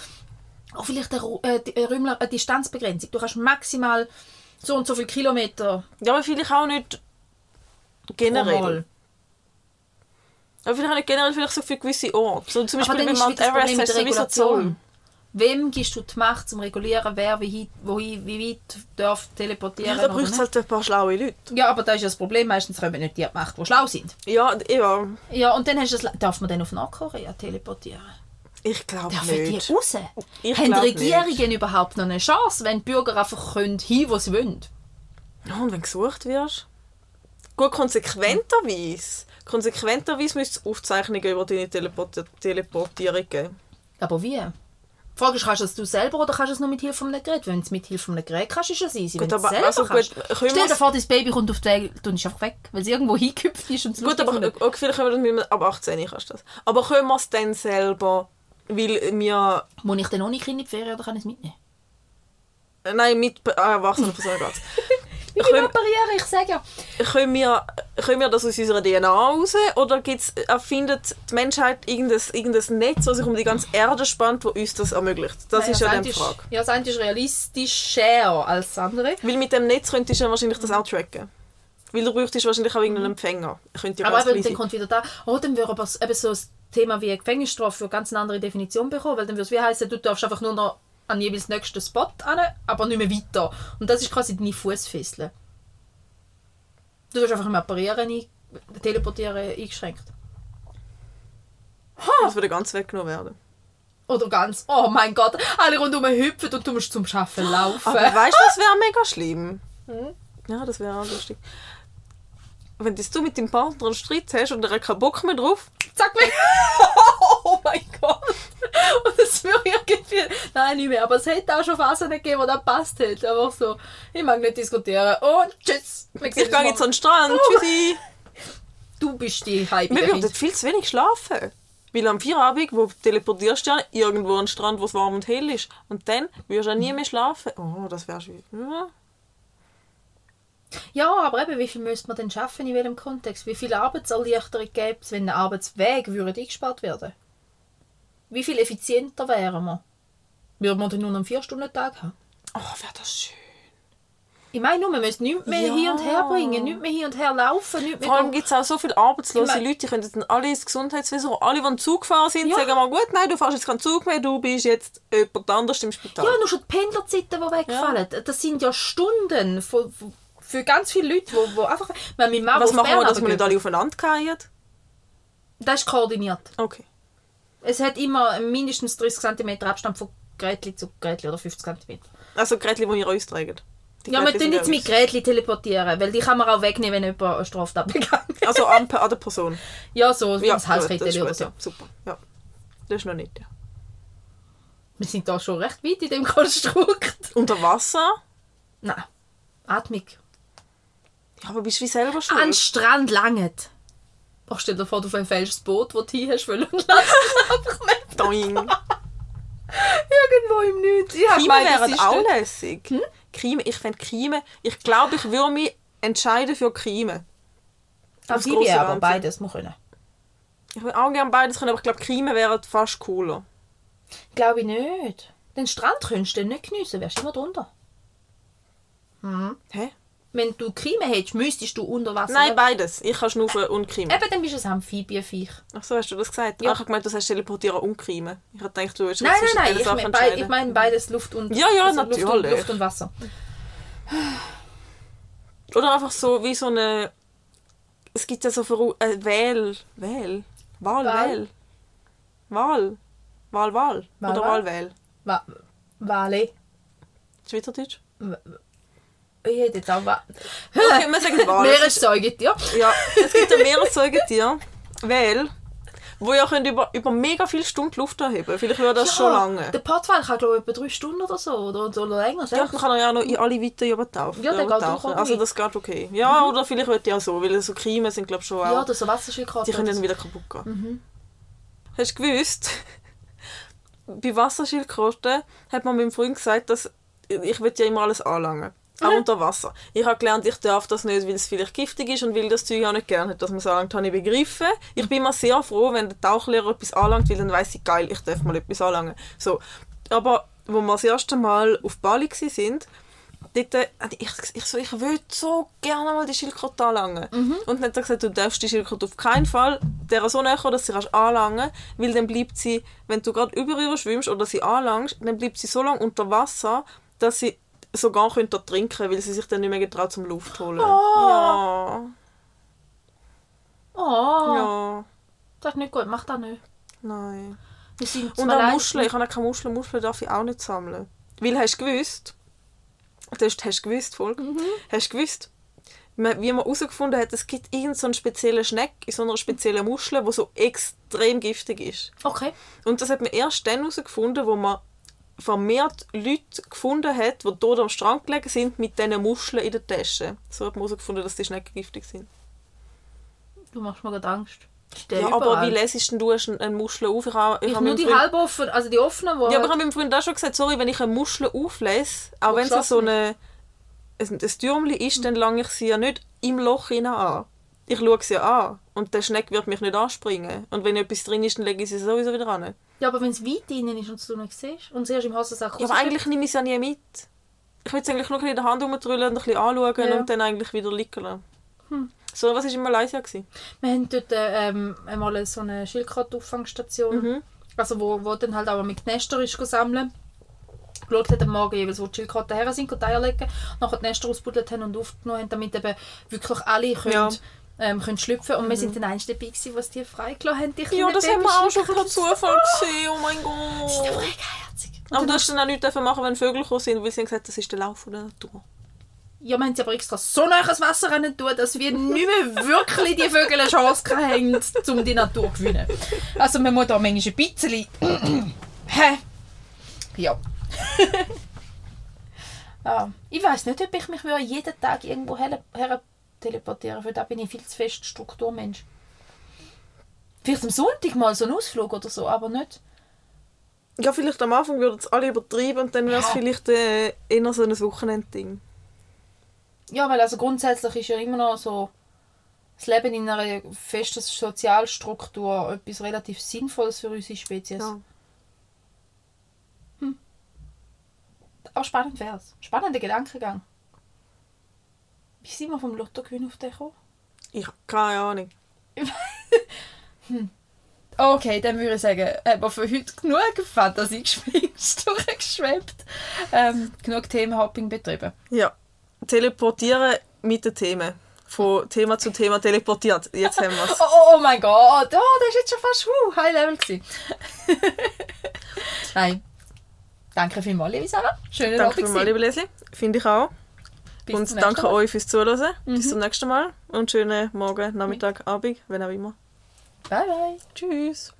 Auch vielleicht eine, äh, die- äh, Räumler, eine Distanzbegrenzung. Du kannst maximal so und so viele Kilometer Ja, aber vielleicht auch nicht generell. pro Mal. Aber vielleicht nicht generell vielleicht so für gewisse Orte. So zum Beispiel bei ist Mount Everest mit hast du sowieso. Zoll. Wem gibst du die Macht zum regulieren, wer wie, weit- wohin, wie weit darf teleportieren? Ja, da braucht es nicht? halt ein paar schlaue Leute. ja, aber da ist ja das Problem, meistens kommen nicht die an die Macht, die schlau sind. Ja, ja. Ja, und dann hast du das, darf man dann auf Nordkorea teleportieren? Ich glaube Dürfen die nicht. raus? Ich Haben Regierungen nicht. überhaupt noch eine Chance, wenn die Bürger einfach können, hin, wo sie wollen? Ja, und wenn du gesucht wirst? Gut, konsequenterweise. Konsequenterweise müsste es Aufzeichnungen über deine Teleport Teleportierung geben. Aber wie? Die Frage ist, kannst du das du selber oder kannst du es nur mit Hilfe eines Geräts? Wenn du es mit Hilfe eines Geräts kannst, ist es easy. Gut, aber- selber also kannst. gut, Stell dir vor, dein Baby kommt auf die Welt und ist einfach weg, weil es irgendwo hingehüpft ist und es Gut, aber findet. okay, vielleicht können wir das mit einem- ab 18 kannst du das. Aber können wir es dann selber, weil wir... Muss ich dann ohne Kind in die Ferien oder kann ich es mitnehmen? Nein, mit äh, erwachsenen Personen Können- operieren? Ich sage ja. können wir, können wir das aus unserer DNA raus? Oder gibt's, erfindet die Menschheit irgendein, irgendein Netz, das sich um die ganze Erde spannt, das uns das ermöglicht? Das Nein, ist ja eine die Frage. Ja, das eine ist realistischer als das andere. Weil mit dem Netz könntest du ja wahrscheinlich das auch tracken. Weil du bräuchtest wahrscheinlich auch irgendeinen Empfänger. Könnte ja aber ganz eben, dann kommt wieder da, oh, dann würde aber eben so ein Thema wie eine Gefängnisstrafe für ganz eine andere Definition bekommen, weil dann würde es wie heißen, du darfst einfach nur noch an jeweils nächsten Spot an, aber nicht mehr weiter. Und das ist quasi deine Fußfessel. Du wirst einfach im Apparieren, Teleportieren eingeschränkt. Das würde ganz weggenommen werden. Oder ganz, oh mein Gott, alle rundum hüpfen und du musst zum Schaffen laufen. Aber weißt du, das wäre mega schlimm. Hm? Ja, das wäre auch lustig. Wenn das du mit deinem Partner einen Streit hast und er hat keinen Bock mehr drauf, Zack, weg. oh mein Gott. Und es würde irgendwie... Nein, nicht mehr. Aber es hätte auch schon Phasen gegeben, wo das passt hätte. Einfach so, ich mag nicht diskutieren. Und tschüss. Ich gehe jetzt an den Strand, Oh. tschüssi. Du bist die Hype. Wir würden viel zu wenig schlafen. Weil am Feierabend, wo teleportierst du ja irgendwo an den Strand, wo es warm und hell ist. Und dann würdest du ja nie mehr schlafen. Oh, das wäre schön. Ja. Ja, aber eben, wie viel müsste man denn schaffen in welchem Kontext? Wie viel Arbeitserleichterung gäbe es, wenn der Arbeitsweg würde eingespart werden Wie viel effizienter wären wir? Würden wir dann nur einen 4-Stunden-Tag haben? Oh, wäre das schön. Ich meine nur, man müsste nichts mehr Ja. hin und her bringen, nichts mehr hin und her laufen, nichts mehr... Vor allem gibt es auch so viele arbeitslose Ich mein- Leute, die können dann alle ins Gesundheitswesen, alle, die einen Zug gefahren sind, Ja. sagen mal, gut, nein, du fährst jetzt keinen Zug mehr, du bist jetzt jemand anderes im Spital. Ja, nur schon die Pendlerzeiten, die wegfallen. Das sind ja Stunden von, von, für ganz viele Leute, die, die einfach... Wenn mein Mann Was machen wir, dass wir nicht alle aufeinander fallen? Das ist koordiniert. Okay. Es hat immer mindestens 30 cm Abstand von Grätli zu Grätli oder 50 cm. Also Geräte, die ihr uns tragen. Die Ja, wir tun jetzt mit uns. Grätli teleportieren, weil die kann man auch wegnehmen, wenn jemand eine Straftat begangen. Also an, an der Person. Ja, so wie Ja, das Halskette oder so. ja, super. Ja. Das ist noch nicht, ja. Wir sind da schon recht weit in dem Konstrukt. Unter Wasser? Nein. Atmung. Ja, aber bist du wie selber An schuld? Strand langet. Ach, stell dir vor, du fällst das Boot, das du hin hast wollen und lass es einfach nicht Doing. irgendwo im Nichts. Ich das wären auch lässig. Kime, ich fände Kime... Ich glaube, ich würde mich entscheiden für aufs Amphibien, aber Land. beides muss können. Ich würde auch gerne beides können, aber ich glaube, Kime wären fast cooler. Glaube ich nicht. Den Strand könntest du nicht geniessen, wärst immer drunter. Hä? Wenn du Krime hättest, müsstest du unter Wasser Nein, beides. Ich kann schnaufen und Kime. Eben, dann bist du ein Amphibienviech. Ach so, hast du das gesagt? Ja. Ach, ich habe gemeint, du sagst teleportieren und Kime. Ich habe gedacht, du würdest Nein, nein, nein. Ich, Sachen mein, bei, entscheiden. ich meine beides Luft und Ja, ja, also Luft und, natürlich. Luft und Wasser. Oder einfach so wie so eine. Es gibt ja so für äh, Wähl. Wähl. Wahl? Wähl. Wahl. Wahl, Wahl. Oder Wahl? Wahl, Wähl. Wa Wale. Schweizerdeutsch? Ich hätte jetzt auch Okay, wir sagen ist- Meeressäugetier. ja, es gibt ein Meeressäugetier. Wähl. Wo ihr könnt über, über mega viele Stunden Luft erheben Vielleicht wäre das schon lange. Der Pottwal kann, glaube ich, etwa drei Stunden oder so. Oder, oder länger. Ja, dann kann er ja noch in alle Weite übertauchen. Ja, der geht auch Also das geht okay. Ja, oder vielleicht wird ja auch so, weil so Kiemen sind glaube ich schon auch... ja, oder so Wasserschildkröten. Die können dann wieder kaputt gehen. Mhm. Hast du gewusst, bei Wasserschildkröten hat man meinem Freund gesagt, dass ich will ja immer alles anlangen. Auch unter Wasser. Ich habe gelernt, ich darf das nicht, weil es vielleicht giftig ist und weil das Zeug auch nicht gerne hat, dass man es anlangt, habe ich begriffen. Ich bin immer sehr froh, wenn der Tauchlehrer etwas anlangt, weil dann weiss ich, geil, ich darf mal etwas anlangen. So. Aber wo wir das erste Mal auf Bali waren, dort, äh, ich, ich, so, ich würde so gerne mal die Schildkröte anlangen. Und dann hat er gesagt, du darfst die Schildkröte auf keinen Fall der so näher dass sie kannst anlangen weil dann bleibt sie, wenn du gerade über ihr schwimmst oder sie anlangst, dann bleibt sie so lange unter Wasser, dass sie sogar könnte trinken weil sie sich dann nicht mehr getraut zum Luft holen. Ja, Oh, ja, das ist nicht gut. Mach das nicht. nein. Wir sind Und auch Muscheln, ich habe auch keine Muscheln, Muscheln darf ich auch nicht sammeln. Weil, hast du gewusst, das hast du gewusst, Volk, Mhm. hast du gewusst, wie man herausgefunden hat, es gibt irgendeinen so speziellen Schneck in so einer speziellen Muschel, die so extrem giftig ist. Okay. Und das hat man erst dann herausgefunden, wo man vermehrt Leute gefunden hat, die dort am Strand gelegen sind, mit diesen Muscheln in der Tasche. So hat man herausgefunden, dass die Schnecken giftig sind. Du machst mir gerade Angst. Ja, aber wie lesest denn du eine Muschel auf? Ich, habe, Ich habe nur die Freund- halboffen, also die offenen, wo Ja, aber ich habe meinem Freund auch schon gesagt, sorry, wenn ich eine Muschel auflese, auch wenn es so eine, ein, ein Türmchen ist, dann lange ich sie ja nicht im Loch hinein an. Ich schaue sie ja an und der Schneck wird mich nicht anspringen. Und wenn etwas drin ist, dann lege ich sie sowieso wieder an. Ja, aber wenn es weit drinnen ist und du nicht siehst und sie erst im Hosensack Ja, aber eigentlich nehme ich sie ja nie mit. Ich will es eigentlich nur in der Hand rumdrüllen und ein bisschen anschauen Ja. Hm. und dann eigentlich wieder liegen lassen. So, was war in Malaysia? Gewesen? Wir haben dort ähm, einmal so eine Schildkrötenauffangstation, Mhm. also wo, wo dann halt auch mit Nester ist sammeln. Geschaut hat am Morgen jeweils, wo die Schildkröten her sind, und Eier legen, nachher die Nester ausbuddelt haben und aufgenommen haben, damit eben wirklich alle können, Ja. Mhm. ähm, können schlüpfen Und wir sind dann eins dabei gewesen, was die freigelassen haben. Die Ja, das haben wir auch schon per. Zufall gesehen. Oh mein Gott. sind aber herzig. Und Aber du hast dann auch nichts machen, wenn Vögel gekommen sind, weil sie haben gesagt, das ist der Lauf der Natur. Ja, wir haben sie aber extra so nah ans Wasser rennen tun, dass wir nicht mehr wirklich die Vögel eine Chance haben, um die Natur zu gewinnen. Also man muss da manchmal ein bisschen... Hä? Ja. ah, ich weiß nicht, ob ich mich würde jeden Tag irgendwo her, her teleportieren Für da bin ich viel zu fest Strukturmensch. Vielleicht am Sonntag mal so einen Ausflug oder so, aber nicht... Ja, vielleicht am Anfang würden es alle übertreiben und dann wäre es Ja. vielleicht äh, eher so ein Wochenendding. Ja, weil also grundsätzlich ist ja immer noch so das Leben in einer festen Sozialstruktur etwas relativ Sinnvolles für unsere Spezies. Ja. Aber spannend wäre es. Spannender Gedankengang. Wie sind wir vom Lottogewinn auf den gekommen? Ich habe keine Ahnung. Okay, dann würde ich sagen, haben wir für heute genug Fantasiegespinst durchgeschwebt. Ähm, genug Themenhopping betrieben. Ja. Teleportieren mit den Themen. Von Thema zu Thema teleportiert. Jetzt haben wir es. Oh, oh, oh mein Gott, oh, das ist jetzt schon fast uh, High Level. Nein. Danke vielmals, liebe Sarah. Schönen Danke Abend. vielmals, liebe Leslie. Finde ich auch. Bis und danke Mal. Mhm. euch fürs Zuhören. Bis zum nächsten Mal. Und schönen Morgen, Nachmittag, Abend, wenn auch immer. Bye, bye. Tschüss.